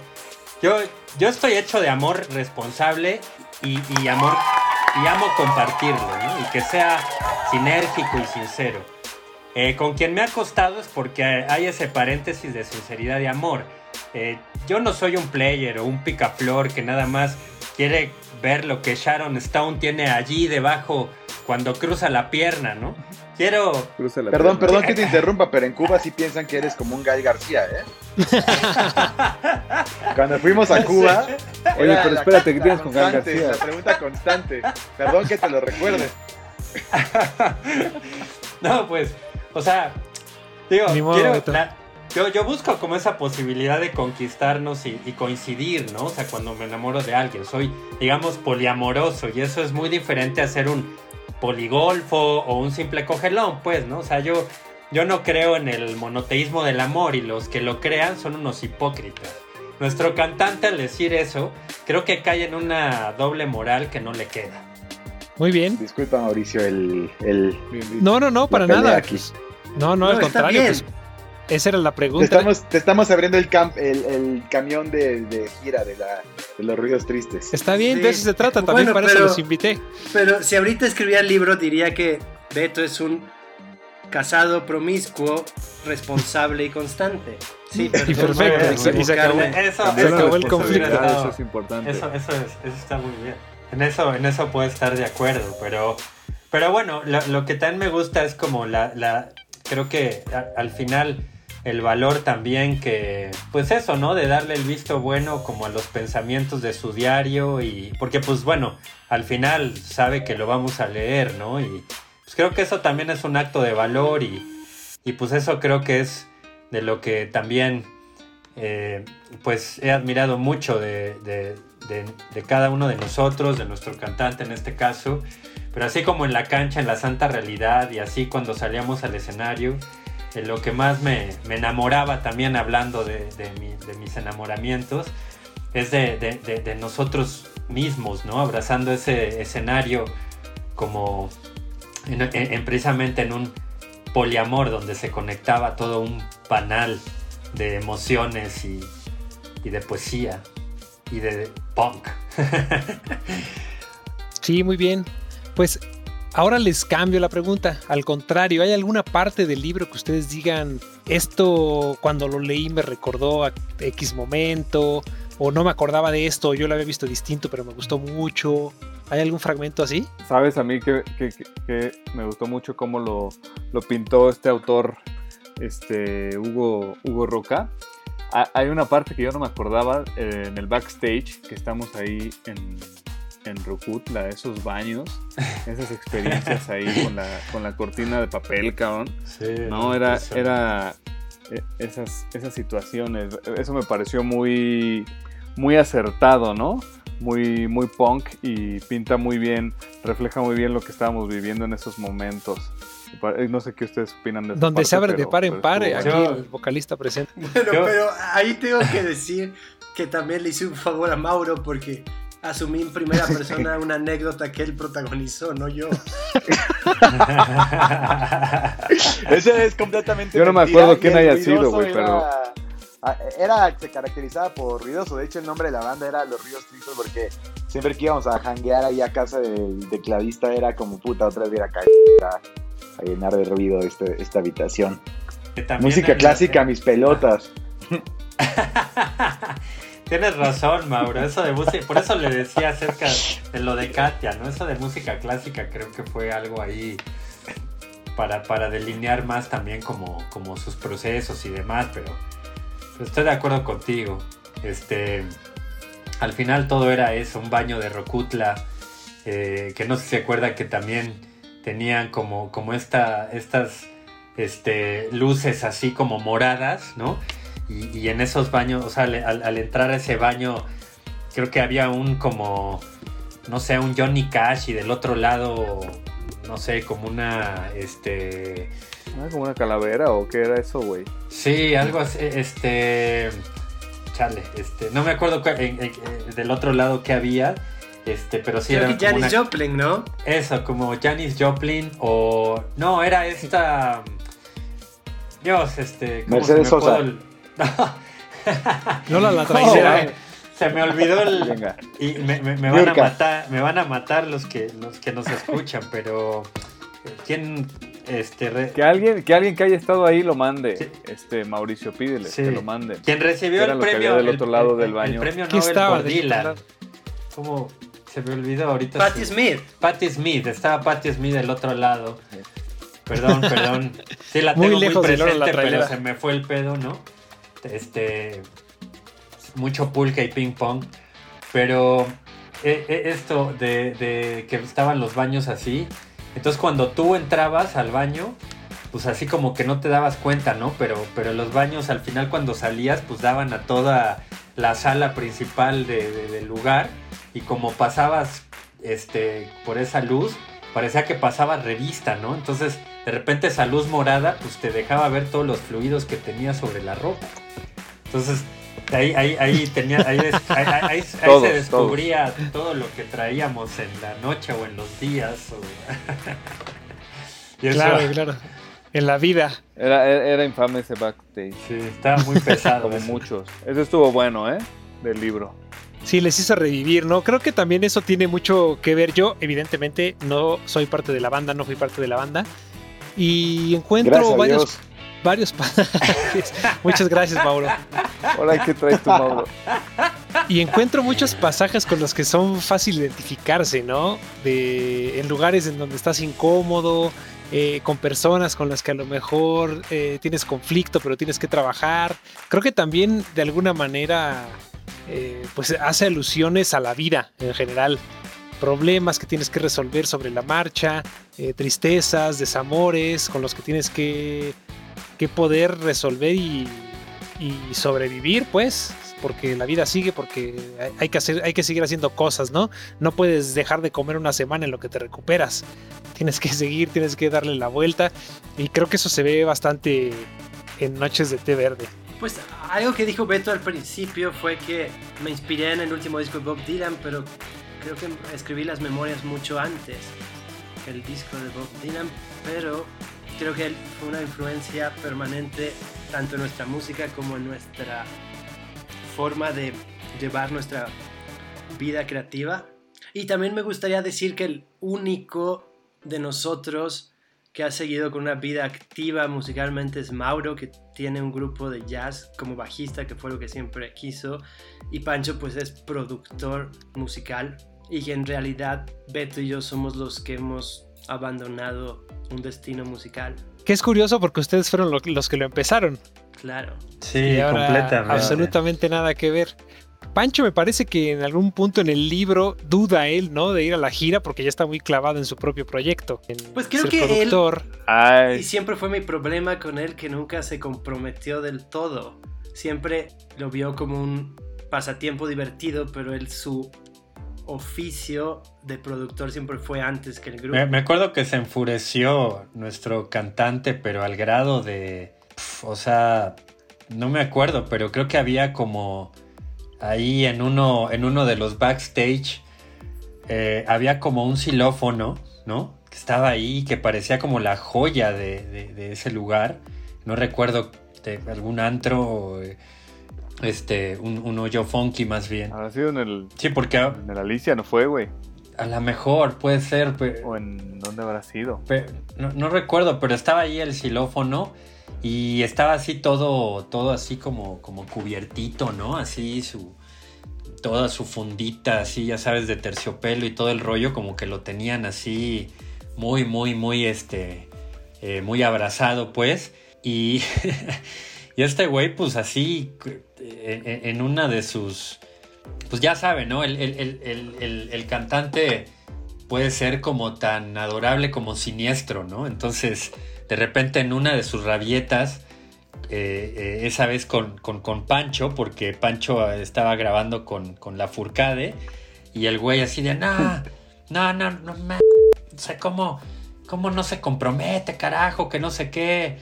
Yo, yo estoy hecho de amor responsable y, amo compartirlo, y que sea sinérgico y sincero. Eh, con quien me ha costado es porque hay ese paréntesis de sinceridad y amor. Eh, yo no soy un player o un picaflor que nada más quiere ver lo que Sharon Stone tiene allí debajo cuando cruza la pierna, ¿no? Quiero... perdón, perdón que te interrumpa, pero en Cuba sí piensan que eres como un Guy García, ¿eh? [LAUGHS] Cuando fuimos a Cuba... Oye, pero espérate, ¿qué tienes con Guy García? La pregunta constante. Perdón que te lo recuerde. [LAUGHS] no, pues, o sea, digo, quiero, yo, yo, busco como esa posibilidad de conquistarnos y, coincidir, ¿no? O sea, cuando me enamoro de alguien, soy, digamos, poliamoroso y eso es muy diferente a ser un poligolfo o un simple cogelón, pues, ¿no? O sea, yo, yo no creo en el monoteísmo del amor y los que lo crean son unos hipócritas. Nuestro cantante al decir eso, creo que cae en una doble moral que no le queda. Muy bien. Disculpa, Mauricio, el. el no, no, no, para nada. Aquí. No, no, al contrario. Pues, esa era la pregunta. Te estamos, te estamos abriendo el, el, camión de, gira de, la, de, los ruidos tristes. Está bien, de eso se trata. También para eso los invité. Pero si ahorita escribía el libro, diría que Beto es un casado promiscuo, responsable y constante. Sí, perfecto. Y se acabó, el conflicto. Eso es importante. Eso, eso, es, eso está muy bien. En eso, en eso puedo estar de acuerdo, pero, pero bueno, lo, que también me gusta es como la, la creo que al final el valor también que, pues eso, ¿no? De darle el visto bueno como a los pensamientos de su diario y, porque pues bueno, al final sabe que lo vamos a leer, ¿no? Y pues creo que eso también es un acto de valor y, y pues eso creo que es de lo que también, eh, pues he admirado mucho de, de, cada uno de nosotros, de nuestro cantante en este caso, pero así como en la cancha, en la santa realidad y así cuando salíamos al escenario, lo que más me, enamoraba también hablando de, mis enamoramientos es de, nosotros mismos, ¿no? Abrazando ese escenario como en, precisamente en un poliamor donde se conectaba todo un panal de emociones y, y de poesía y de punk. [LAUGHS] sí, muy bien. Pues ahora les cambio la pregunta. Al contrario, ¿hay alguna parte del libro que ustedes digan, esto cuando lo leí me recordó a X momento, o no me acordaba de esto, yo lo había visto distinto, pero me gustó mucho? ¿Hay algún fragmento así? Sabes, a mí que, me gustó mucho cómo lo, pintó este autor, este Hugo, Hugo Roca. Hay una parte que yo no me acordaba eh, en el backstage, que estamos ahí en, en la de esos baños, [LAUGHS] esas experiencias ahí con la, con la cortina de papel, cabrón. Sí, no, era, era eh, esas, esas situaciones. Eso me pareció muy, muy acertado, ¿no? Muy, muy punk y pinta muy bien, refleja muy bien lo que estábamos viviendo en esos momentos. No sé qué ustedes opinan de eso. Donde se abre de par en par, aquí Yo- el vocalista presente. Bueno, Yo- pero ahí tengo que decir que también le hice un favor a Mauro porque asumí en primera persona una anécdota que él protagonizó, no yo. [LAUGHS] Eso es completamente Yo no me acuerdo quién haya sido, güey, era- pero- ah, Era, se caracterizaba por ruidoso. De hecho, el nombre de la banda era Los Ríos Tristes porque siempre que íbamos a janguear ahí a casa del tecladista era como puta, otra vez ir a caer a, llenar de ruido este- esta habitación. También Música clásica, mis pelotas. [LAUGHS] Tienes razón, Mauro. Eso de música, por eso le decía acerca de lo de Katia, ¿no? Eso de música clásica creo que fue algo ahí para, para delinear más también como, como sus procesos y demás, pero, estoy de acuerdo contigo. Este, al final todo era eso, un baño de Rocutla, eh, que no sé si se acuerda que también tenían como, como esta, estas este, luces así como moradas, ¿no? Y, y en esos baños, o sea, al, al- al entrar a ese baño, creo que había un como, no sé, un Johnny Cash y del otro lado, no sé, como una, este, Ah, como una calavera o qué era eso, güey. sí, algo así, este, chale, este, no me acuerdo cu- en- en- eh, del otro lado que había, este, pero sí Creo era que como Janis una- Joplin, ¿no? eso, como Janis Joplin o, no, era esta, Dios, este, ¿cómo Mercedes se me Sosa. puedo el- [LAUGHS] No la, la traidera. güey. Se me olvidó el. Venga. Y me, me- me van a matar, me van a matar los que, los que nos escuchan, pero. ¿Quién este re- Que alguien, que alguien que haya estado ahí lo mande. Sí. Este Mauricio, pídele Sí. que lo manden. quien recibió ¿Qué era el lo que premio? había del el- otro lado el- del el baño? premio Aquí Nobel estaba. por Dylan. ¿Cómo? Se me olvidó ahorita. Patti su- Smith. Patti Smith, estaba Patti Smith del otro lado. Perdón, perdón. Sí, la Muy tengo muy, lejos del oro la presente, pero se me fue el pedo, ¿no? Este. Mucho pulca y ping pong. Pero eh, eh, esto de, de que estaban los baños así. Entonces, cuando tú entrabas al baño, pues así como que no te dabas cuenta, ¿no? Pero, pero los baños al final, cuando salías, pues daban a toda la sala principal de- del lugar. Y como pasabas este, por esa luz, parecía que pasaba revista, ¿no? Entonces, de repente esa luz morada, pues te dejaba ver todos los fluidos que tenía sobre la ropa. Entonces, ahí, ahí, ahí tenía, ahí, des- ahí- ahí- ahí- [LAUGHS] ahí Todos, se descubría todo lo que traíamos en la noche o en los días. o- [LAUGHS] y eso, Claro, claro. En la vida. Era, era, era infame ese backstage. sí, estaba muy pesado. Como eso. muchos. Ese estuvo bueno, ¿eh? Del libro. Sí, les hizo revivir, ¿no? Creo que también eso tiene mucho que ver. Yo, evidentemente, no soy parte de la banda, no fui parte de la banda. Y encuentro Gracias a varios, Dios. Varios pasajes. [LAUGHS] Muchas gracias, Mauro. Ahora, ¿qué traes tú, Mauro? Y encuentro muchos pasajes con los que son fácil identificarse, ¿no? De, en lugares en donde estás incómodo, eh, con personas con las que a lo mejor eh, tienes conflicto, pero tienes que trabajar. Creo que también de alguna manera eh, pues hace alusiones a la vida en general. Problemas que tienes que resolver sobre la marcha, eh, tristezas, desamores con los que tienes que, que poder resolver y, sobrevivir, pues, porque la vida sigue, porque hay- hay que, hacer, hay que seguir haciendo cosas, ¿no? No puedes dejar de comer una semana en lo que te recuperas. Tienes que [LAUGHS] seguir, tienes que darle la vuelta. Y creo que eso se ve bastante en Noches de Té Verde. Pues algo que dijo Beto al principio fue que me inspiré en el último disco de Bob Dylan, pero creo que escribí las memorias mucho antes que el disco de Bob Dylan, pero creo que fue una influencia permanente tanto en nuestra música como en nuestra forma de llevar nuestra vida creativa. Y también me gustaría decir que el único de nosotros que ha seguido con una vida activa musicalmente es Mauro, que tiene un grupo de jazz como bajista, que fue lo que siempre quiso. Y Pancho pues es productor musical. Y que en realidad Beto y yo somos los que hemos abandonado un destino musical. Que es curioso porque ustedes fueron lo- los que lo empezaron. Claro. Sí, y ahora completamente. absolutamente nada que ver. Pancho me parece que en algún punto en el libro duda él, ¿no? De ir a la gira porque ya está muy clavado en su propio proyecto. en Pues creo ser que él-. Y siempre fue mi problema con él que nunca se comprometió del todo. Siempre lo vio como un pasatiempo divertido, pero él su oficio de productor siempre fue antes que el grupo. Me, acuerdo que se enfureció nuestro cantante, pero al grado de... o sea, no me acuerdo, pero creo que había como ahí en uno, en uno de los backstage, eh, había como un xilófono, ¿no? Que estaba ahí, que parecía como la joya de, de- ese lugar. No recuerdo algún antro, eh, este, un, un hoyo funky más bien. Habrá sido en el, Sí, porque a, en el Alicia, ¿no fue, güey? a lo mejor puede ser, pero... ¿O en dónde habrá sido? No, no recuerdo, pero estaba ahí el xilófono y estaba así todo, todo así como, como cubiertito, ¿no? Así su, toda su fundita, así ya sabes, de terciopelo y todo el rollo, como que lo tenían así muy, muy, muy, este, eh, muy abrazado, pues. Y, [LAUGHS] y este güey, pues así, en una de sus, pues ya sabe, ¿no? El, el- el- el- cantante puede ser como tan adorable como siniestro, ¿no? Entonces, de repente en una de sus rabietas, eh, eh, esa vez con, con- con Pancho, porque Pancho estaba grabando con, con la Furcade, y el güey así de, no, no, no, no, ma- o sea, ¿cómo, ¿cómo no se compromete, carajo? Que no sé qué.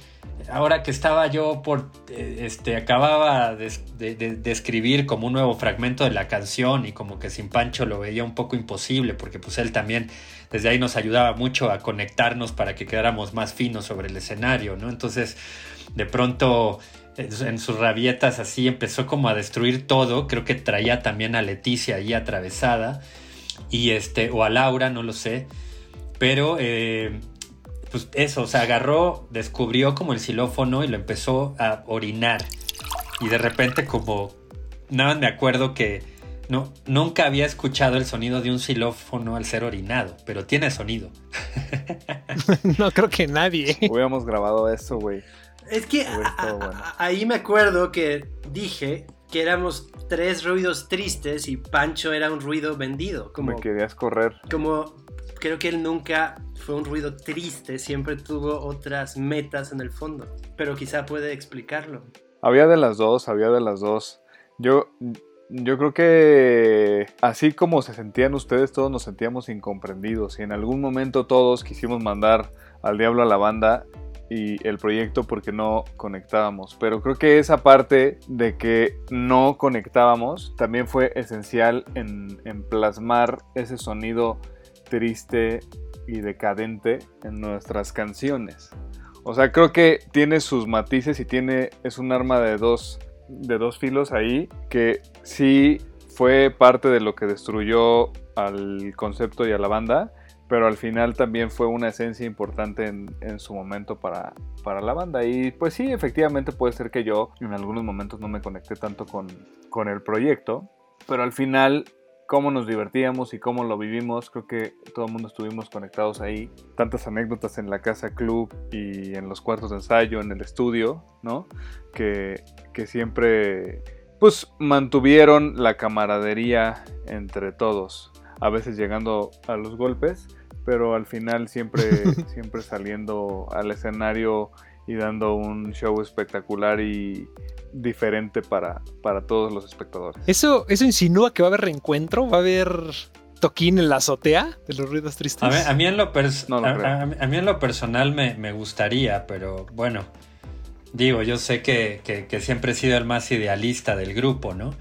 Ahora que estaba yo por, eh, este, acababa de, de- de- escribir como un nuevo fragmento de la canción y como que sin Pancho lo veía un poco imposible porque pues él también desde ahí nos ayudaba mucho a conectarnos para que quedáramos más finos sobre el escenario, ¿no? Entonces, de pronto, en en sus rabietas así empezó como a destruir todo. Creo que traía también a Leticia ahí atravesada. Y este, o a Laura, no lo sé. Pero, eh, pues eso, o sea, agarró, descubrió como el xilófono y lo empezó a orinar. Y de repente, como, nada más me acuerdo que no, nunca había escuchado el sonido de un xilófono al ser orinado, pero tiene sonido. [LAUGHS] no creo que nadie. Hubiéramos grabado eso, güey. Es que a- bueno. ahí me acuerdo que dije que éramos tres ruidos tristes y Pancho era un ruido vendido. Como, Me querías correr. como creo que él nunca fue un ruido triste, siempre tuvo otras metas en el fondo. Pero quizá puede explicarlo. Había de las dos, había de las dos. Yo, yo creo que así como se sentían ustedes, todos nos sentíamos incomprendidos. Y en algún momento todos quisimos mandar al diablo a la banda y el proyecto porque no conectábamos. Pero creo que esa parte de que no conectábamos también fue esencial en, en plasmar ese sonido triste y decadente en nuestras canciones. O sea, creo que tiene sus matices y tiene es un arma de dos de dos filos ahí que sí fue parte de lo que destruyó al concepto y a la banda, pero al final también fue una esencia importante en, en su momento para, para la banda. Y pues sí, efectivamente puede ser que yo en algunos momentos no me conecté tanto con, con el proyecto, pero al final cómo nos divertíamos y cómo lo vivimos, creo que todo el mundo estuvimos conectados ahí. Tantas anécdotas en la casa club y en los cuartos de ensayo, en el estudio, ¿no? Que, que siempre, pues, mantuvieron la camaradería entre todos. A veces llegando a los golpes, pero al final siempre, [LAUGHS] siempre saliendo al escenario y dando un show espectacular y diferente para, para todos los espectadores. ¿Eso, ¿Eso insinúa que va a haber reencuentro? ¿Va a haber toquín en la azotea de los ruidos tristes? A mí, a mí en, lo pers- No lo a- creo. a- a mí en lo personal me, me gustaría, pero bueno, digo, yo sé que, que- que siempre he sido el más idealista del grupo, ¿no?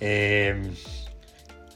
Eh,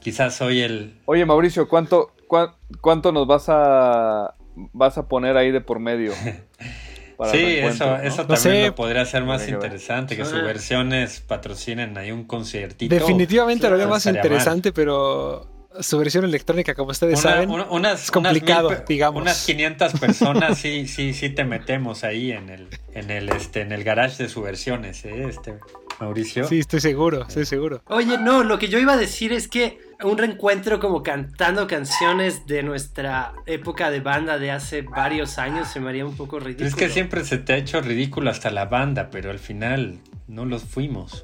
quizás soy el... Oye, Mauricio, ¿cuánto, cuán- cuánto nos vas a, vas a poner ahí de por medio? [LAUGHS] para sí, eso, ¿no? eso No también sé. lo podría ser más interesante, que Ah. sus versiones patrocinen ahí un conciertito. Definitivamente lo haría más interesante, pero su versión electrónica, como ustedes Una- saben, una- unas, es complicado, unas mil digamos. Unas 500 personas sí, sí, sí te metemos ahí en el, en el, este, en el garage de subversiones, ¿eh? Este, Mauricio. sí, estoy seguro, estoy seguro. Oye, no, lo que yo iba a decir es que un reencuentro como cantando canciones de nuestra época de banda de hace varios años se me haría un poco ridículo. Es que siempre se te ha hecho ridículo hasta la banda, pero al final no los fuimos.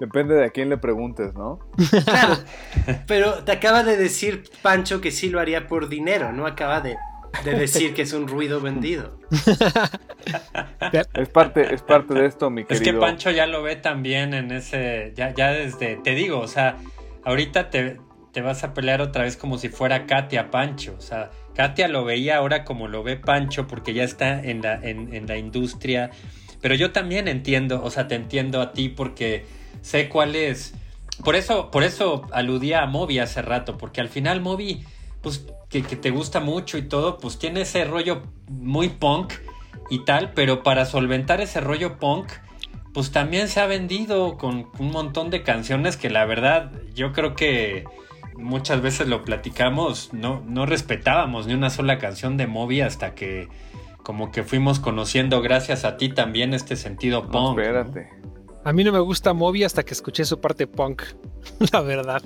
Depende de a quién le preguntes, ¿no? Claro, [LAUGHS] pero te acaba de decir Pancho que sí lo haría por dinero, no acaba de, de decir que es un ruido vendido. [LAUGHS] Es parte, es parte de esto, mi Es querido. que Pancho ya lo ve también en ese, ya, ya desde, te digo, o sea, ahorita te, te vas a pelear otra vez como si fuera Katia Pancho. O sea, Katia lo veía ahora como lo ve Pancho porque ya está en la, en, la industria. Pero yo también entiendo, o sea, te entiendo a ti porque sé cuál es. Por eso, por eso aludía a Moby hace rato, porque al final Moby, pues que, que, te gusta mucho y todo, pues tiene ese rollo muy punk y tal, pero para solventar ese rollo punk, pues también se ha vendido con un montón de canciones que la verdad yo creo que muchas veces lo platicamos, no, no respetábamos ni una sola canción de Moby hasta que como que fuimos conociendo gracias a ti también este sentido punk. espérate. A mí no me gusta Moby hasta que escuché su parte punk, [LAUGHS] la verdad.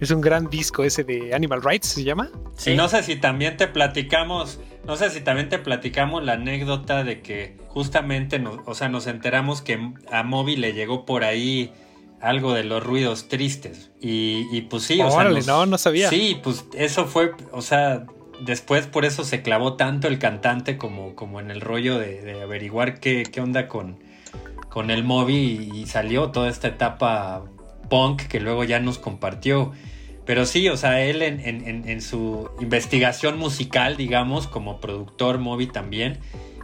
Es un gran disco ese de Animal Rights, ¿se llama? Sí. no sé si también te platicamos, no sé si también te platicamos la anécdota de que justamente, o sea, nos enteramos que a Moby le llegó por ahí algo de los ruidos tristes. Y, pues sí, o sea. no, no sabía. Sí, pues eso fue, o sea, después por eso se clavó tanto el cantante como, como en el rollo de, averiguar qué, qué, onda con, con el Moby y salió toda esta etapa punk que luego ya nos compartió. Pero sí, o sea, él en, en, su investigación musical, digamos, como productor Moby también,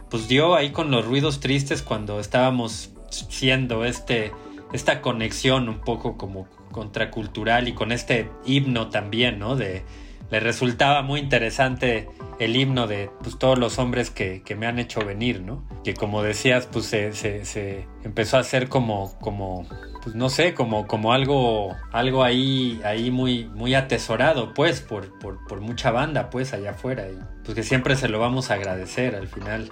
pues dio ahí con los ruidos tristes cuando estábamos siendo este esta conexión un poco como contracultural y con este himno también, ¿no? De, le resultaba muy interesante el himno de pues, todos los hombres que, me han hecho venir, ¿no? Que como decías, pues se, se, empezó a hacer como, como pues no sé, como, como algo, algo ahí, ahí muy, muy atesorado, pues, por, por, por mucha banda, pues, allá afuera. Y pues que siempre se lo vamos a agradecer al final.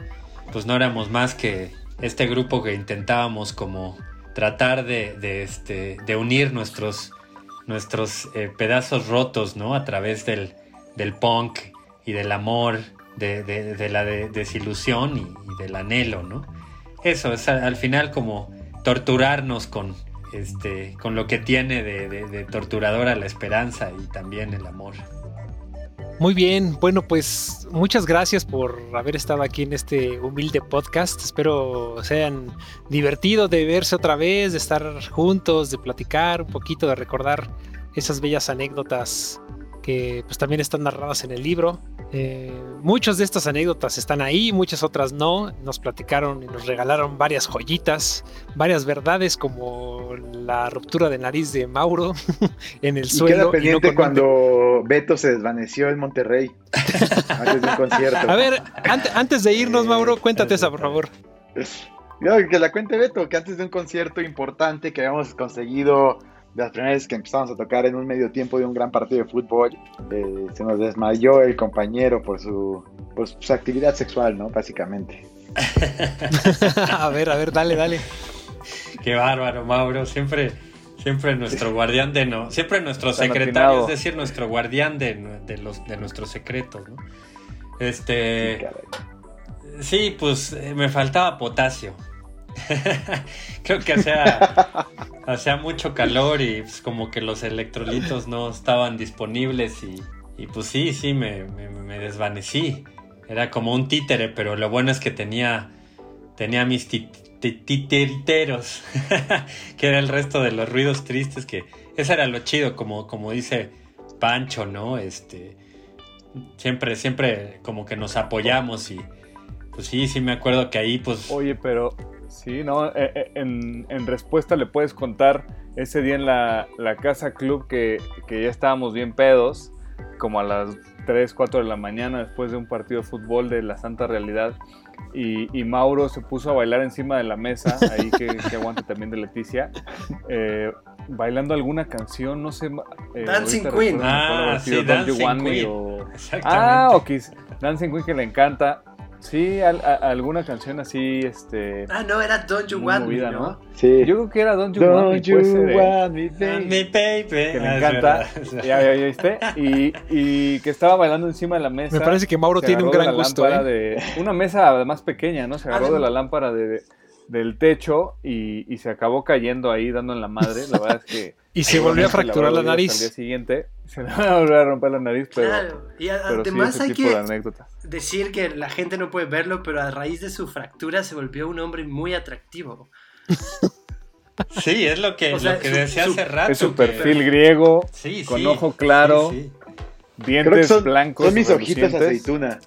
Pues no éramos más que este grupo que intentábamos como tratar de, este, de unir nuestros, nuestros eh, pedazos rotos, ¿no? A través del, del punk y del amor, de, la desilusión y, del anhelo, ¿no? Eso es al final como torturarnos con, este, con lo que tiene de torturadora la esperanza y también el amor. Muy bien, bueno pues muchas gracias por haber estado aquí en este humilde podcast. Espero se hayan divertido de verse otra vez, de estar juntos, de platicar un poquito, de recordar esas bellas anécdotas que pues también están narradas en el libro. Eh, muchas de estas anécdotas están ahí, muchas otras no. Nos platicaron y nos regalaron varias joyitas, varias verdades como la ruptura de nariz de Mauro [LAUGHS] en el suelo. Queda pendiente cuando Beto se desvaneció en Monterrey [LAUGHS] antes de un concierto. A ver, antes de irnos, Mauro, cuéntate esa, por favor. [LAUGHS] que la cuente Beto, que antes de un concierto importante que habíamos conseguido de las primeras veces que empezamos a tocar en un medio tiempo de un gran partido de fútbol, eh, se nos desmayó el compañero por su, por su actividad sexual, ¿no? Básicamente. [LAUGHS] a ver, a ver, dale, dale. Qué bárbaro, Mauro. Siempre, siempre nuestro guardián de no, siempre nuestro secretario, es decir, nuestro guardián de, de, los, de nuestros secretos, ¿no? Este. Sí, pues eh, me faltaba potasio. [LAUGHS] Creo que hacía, [LAUGHS] hacía mucho calor y pues, como que los electrolitos no estaban disponibles y, pues sí, sí, me, desvanecí. Era como un títere, pero lo bueno es que tenía, tenía mis titiriteros, [LAUGHS] que era el resto de los ruidos tristes, que eso era lo chido, como, como dice Pancho, ¿no? Este, siempre, siempre como que nos apoyamos y pues sí, sí me acuerdo que ahí pues... Oye, pero Sí, no, eh, eh, en, respuesta le puedes contar ese día en la, casa club que, ya estábamos bien pedos, como a las 3, 4 de la mañana después de un partido de fútbol de la Santa Realidad. Y, Mauro se puso a bailar encima de la mesa, ahí que, que aguante también de Leticia, eh, bailando alguna canción, no sé. Dancing Queen. Ah, sí, Dancing Queen. Ah, ok. Dancing Queen que le encanta. Sí, alguna canción así, este... Ah, no, era Don't You Want Me, ¿no? Sí. Yo creo que era Don't You Want Me. You want me, baby. Que me encanta. ya, ya, ya, ¿viste? Y, y que estaba bailando encima de la mesa. Me parece que Mauro tiene un gran gusto, ¿eh? De, una mesa además pequeña, ¿no? Se agarró de la lámpara de, del techo y, y, se acabó cayendo ahí dando en la madre. La verdad es que. Y se volvió a fracturar la, nariz. Al día siguiente [LAUGHS] se le va a volver a romper la nariz, pero. Claro, y además hay que decir que la gente no puede verlo, pero a raíz de su fractura se volvió un hombre muy atractivo. [LAUGHS] Sí, es lo que, O sea, lo que su- decía su- hace rato. Es su que- perfil griego, Sí, con sí, ojo claro, dientes son, blancos. son mis ojitos relucientes. aceituna.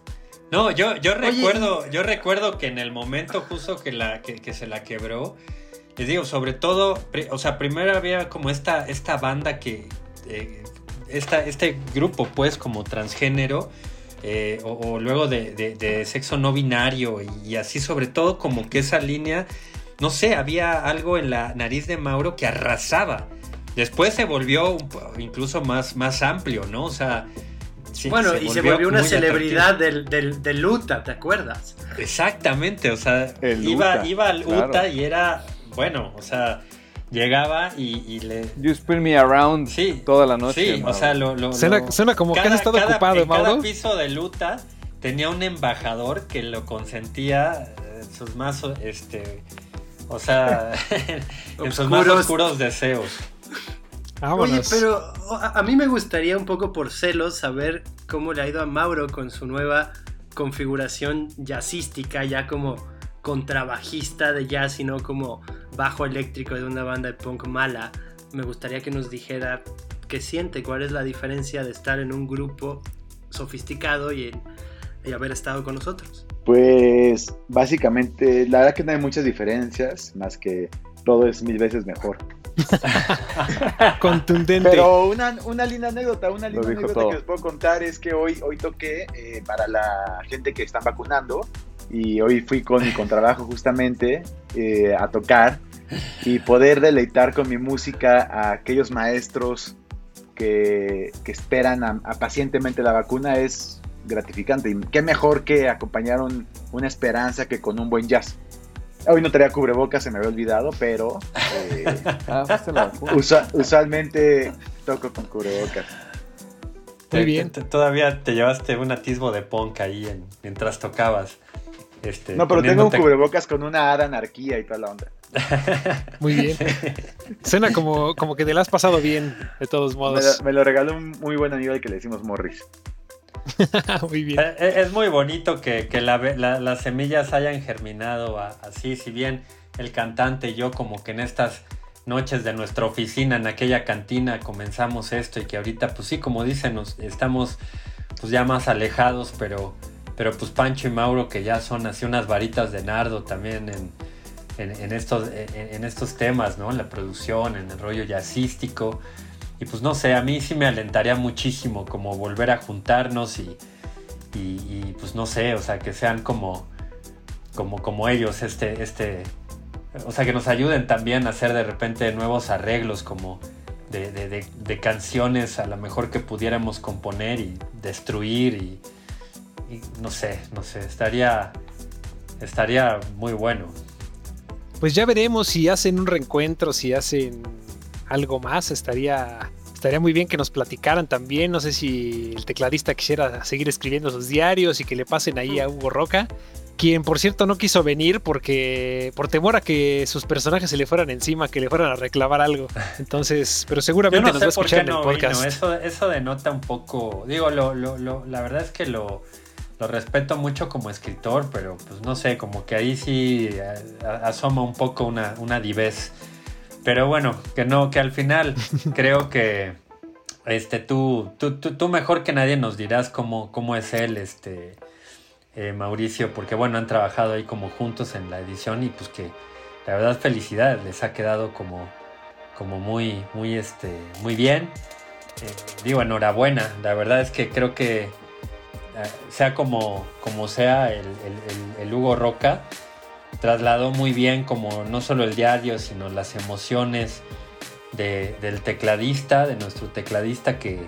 No, yo, yo Oye, recuerdo, yo recuerdo que en el momento justo que la, que, que se la quebró, les digo, sobre todo, o sea, primero había como esta, esta banda que, eh, esta, este grupo pues como transgénero, eh, o, o luego de, de- de sexo no binario y, y así sobre todo como que esa línea, no sé, había algo en la nariz de Mauro que arrasaba. Después se volvió incluso más, más amplio, ¿no? O sea... sí, bueno, y se volvió una celebridad del, del, del Luta, ¿te acuerdas? Exactamente, o sea, El iba, Uta, iba al claro. UTA y era, bueno, o sea, llegaba y, y le... You spin me around Sí, toda la noche. sí, o Mauro. sea, lo... lo- Suena, lo- suena como que has estado cada- ocupado, en cada Mauro. piso de UTA tenía un embajador que lo consentía en sus más, este... O sea, [LAUGHS] en sus más Oscuros. oscuros deseos. Vámonos. Oye, pero a, a mí me gustaría un poco por celos saber cómo le ha ido a Mauro con su nueva configuración jazzística, ya como contrabajista de jazz y no como bajo eléctrico de una banda de punk mala. Me gustaría que nos dijera qué siente, cuál es la diferencia de estar en un grupo sofisticado y, haber estado con nosotros. Pues básicamente, la verdad que no hay muchas diferencias, más que todo es mil veces mejor. [LAUGHS] Contundente. Pero una, una linda anécdota, una linda anécdota todo. que les puedo contar es que hoy, hoy toqué eh, para la gente que están vacunando y hoy fui con mi contrabajo justamente eh, a tocar y poder deleitar con mi música a aquellos maestros que, que esperan a- a pacientemente la vacuna es gratificante. Y qué mejor que acompañar un- una esperanza que con un buen jazz. Hoy no traía cubrebocas, se me había olvidado, pero eh, [LAUGHS] Ah. Usa- usualmente toco con cubrebocas. Muy bien. todavía te llevaste un atisbo de punk ahí en- mientras tocabas. Este, No, pero tengo un cubrebocas con una hada anarquía y toda la onda. [LAUGHS] Muy bien. Suena como, como que te la has pasado bien, de todos Me modos. lo, me lo regaló un muy buen amigo al que le decimos Morris. [LAUGHS] Muy bien. Eh, eh, Es muy bonito que, que la ve- la- las semillas hayan germinado a- así, si bien el cantante y yo como que en estas noches de nuestra oficina, en aquella cantina, comenzamos esto y que ahorita, pues sí, como dicen, nos estamos pues ya más alejados, pero, pero pues Pancho y Mauro que ya son así unas varitas de nardo también en, en- estos, en, estos temas, ¿no? En la producción, en el rollo jazzístico. Y pues no sé, a mí sí me alentaría muchísimo como volver a juntarnos y, y, y, pues no sé, o sea, que sean como, como, como ellos, este, este, o sea, que nos ayuden también a hacer de repente nuevos arreglos como de, de- de- de canciones a lo mejor que pudiéramos componer y destruir y, y no sé, no sé, estaría, estaría muy bueno. Pues ya veremos si hacen un reencuentro, si hacen algo más. Estaría, estaría muy bien que nos platicaran también. No sé si el tecladista quisiera seguir escribiendo sus diarios y que le pasen ahí a Hugo Roca. Quien, por cierto, no quiso venir porque por temor a que sus personajes se le fueran encima, que le fueran a reclamar algo. Entonces, pero seguramente no nos va a escuchar en el no vino, podcast. eso, eso denota un poco, digo, lo, lo- lo- la verdad es que lo, lo respeto mucho como escritor, pero pues no sé, como que ahí sí a- asoma un poco una, una divez. Pero bueno, que no, que al final [LAUGHS] creo que este, tú, tú, tú, tú mejor que nadie nos dirás cómo, cómo es él, este, eh, Mauricio, porque bueno, han trabajado ahí como juntos en la edición y pues que la verdad felicidades, les ha quedado como, como muy, muy, este, muy bien. Eh, digo, enhorabuena, la verdad es que creo que eh, sea como, como sea el, Hugo Roca, trasladó muy bien como no solo el diario, sino las emociones de- del tecladista, de nuestro tecladista que,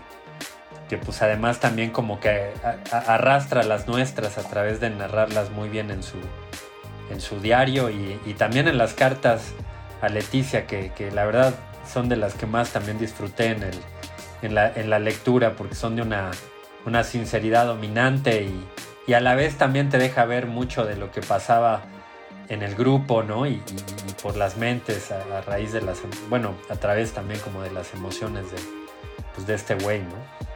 que pues además también como que arrastra las nuestras a través de narrarlas muy bien en su, en su diario y, y también en las cartas a Leticia, que, que la verdad son de las que más también disfruté en, el, en, la, en la lectura, porque son de una, una sinceridad dominante y, y a la vez también te deja ver mucho de lo que pasaba en el grupo, ¿no? Y, y- y por las mentes a, a raíz de las, bueno, a través también como de las emociones de, pues, de este güey, ¿no?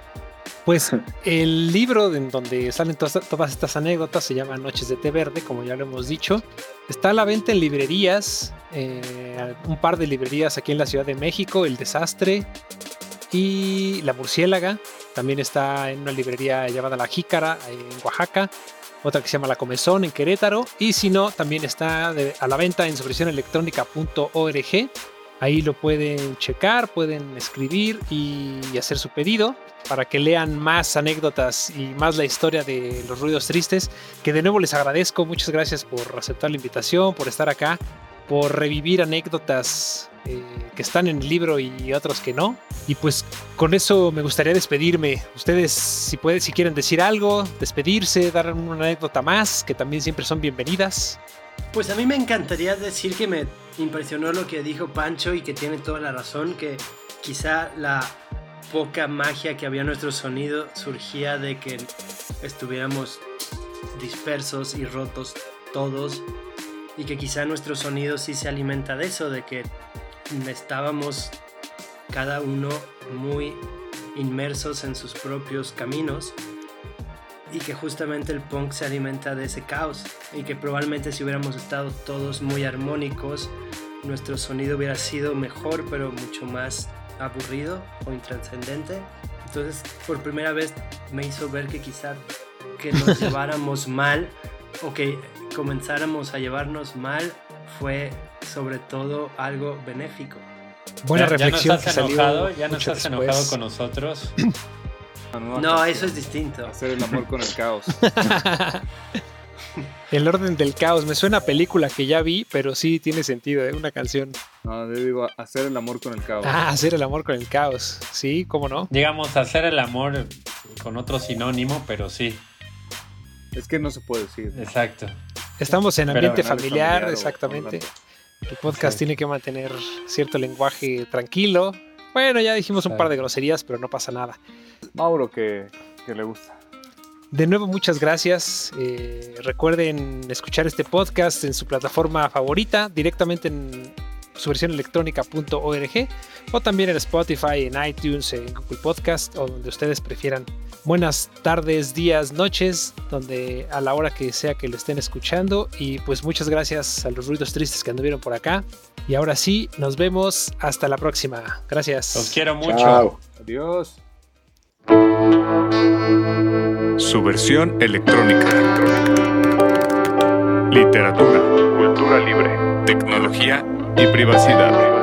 Pues el libro en donde salen todas, todas, estas anécdotas se llama Noches de Té Verde, como ya lo hemos dicho. Está a la venta en librerías, eh, un par de librerías aquí en la Ciudad de México, El Desastre y La Murciélaga. También está en una librería llamada La Jícara en Oaxaca, otra que se llama La Comezón en Querétaro. Y si no, también está a la venta en subversionelectrónica.org. Ahí lo pueden checar, pueden escribir y hacer su pedido para que lean más anécdotas y más la historia de los ruidos tristes, que de nuevo les agradezco, muchas gracias por aceptar la invitación, por estar acá, por revivir anécdotas eh, que están en el libro y otros que no. Y pues con eso me gustaría despedirme. Ustedes, si pueden, si quieren decir algo, despedirse, dar una anécdota más, que también siempre son bienvenidas. Pues a mí me encantaría decir que me impresionó lo que dijo Pancho y que tiene toda la razón, que quizá la poca magia que había en nuestro sonido surgía de que estuviéramos dispersos y rotos todos y que quizá nuestro sonido sí se alimenta de eso, de que estábamos cada uno muy inmersos en sus propios caminos y que justamente el punk se alimenta de ese caos y que probablemente si hubiéramos estado todos muy armónicos nuestro sonido hubiera sido mejor pero mucho más aburrido o intranscendente. Entonces, por primera vez me hizo ver que quizá que nos [LAUGHS] lleváramos mal o que comenzáramos a llevarnos mal fue sobre todo algo benéfico. Buena reflexión ya no enojado, ya no estás enojado con nosotros. [CLEARS THROAT] No, eso es distinto. Hacer el amor con el caos. [LAUGHS] El orden del caos. Me suena a película que ya vi, pero sí tiene sentido, ¿eh? Una canción. No, yo digo hacer el amor con el caos. Ah, hacer el amor con el caos. Sí, ¿cómo no? Digamos, hacer el amor con otro sinónimo, pero sí. Es que no se puede decir. Exacto. Estamos en ambiente familiar, exactamente. El podcast tiene que mantener cierto lenguaje tranquilo. Bueno, ya dijimos un par de groserías, pero no pasa nada. Mauro, que, que le gusta. De nuevo, muchas gracias. Eh, recuerden escuchar este podcast en su plataforma favorita, directamente en su versión electrónica.org o también en Spotify, en iTunes, en Google Podcast o donde ustedes prefieran. Buenas tardes, días, noches, donde a la hora que sea que lo estén escuchando. Y pues muchas gracias a los ruidos tristes que anduvieron por acá. Y ahora sí, nos vemos hasta la próxima. Gracias. Los quiero mucho. Adiós. Su versión electrónica. Literatura, cultura libre, tecnología y privacidad.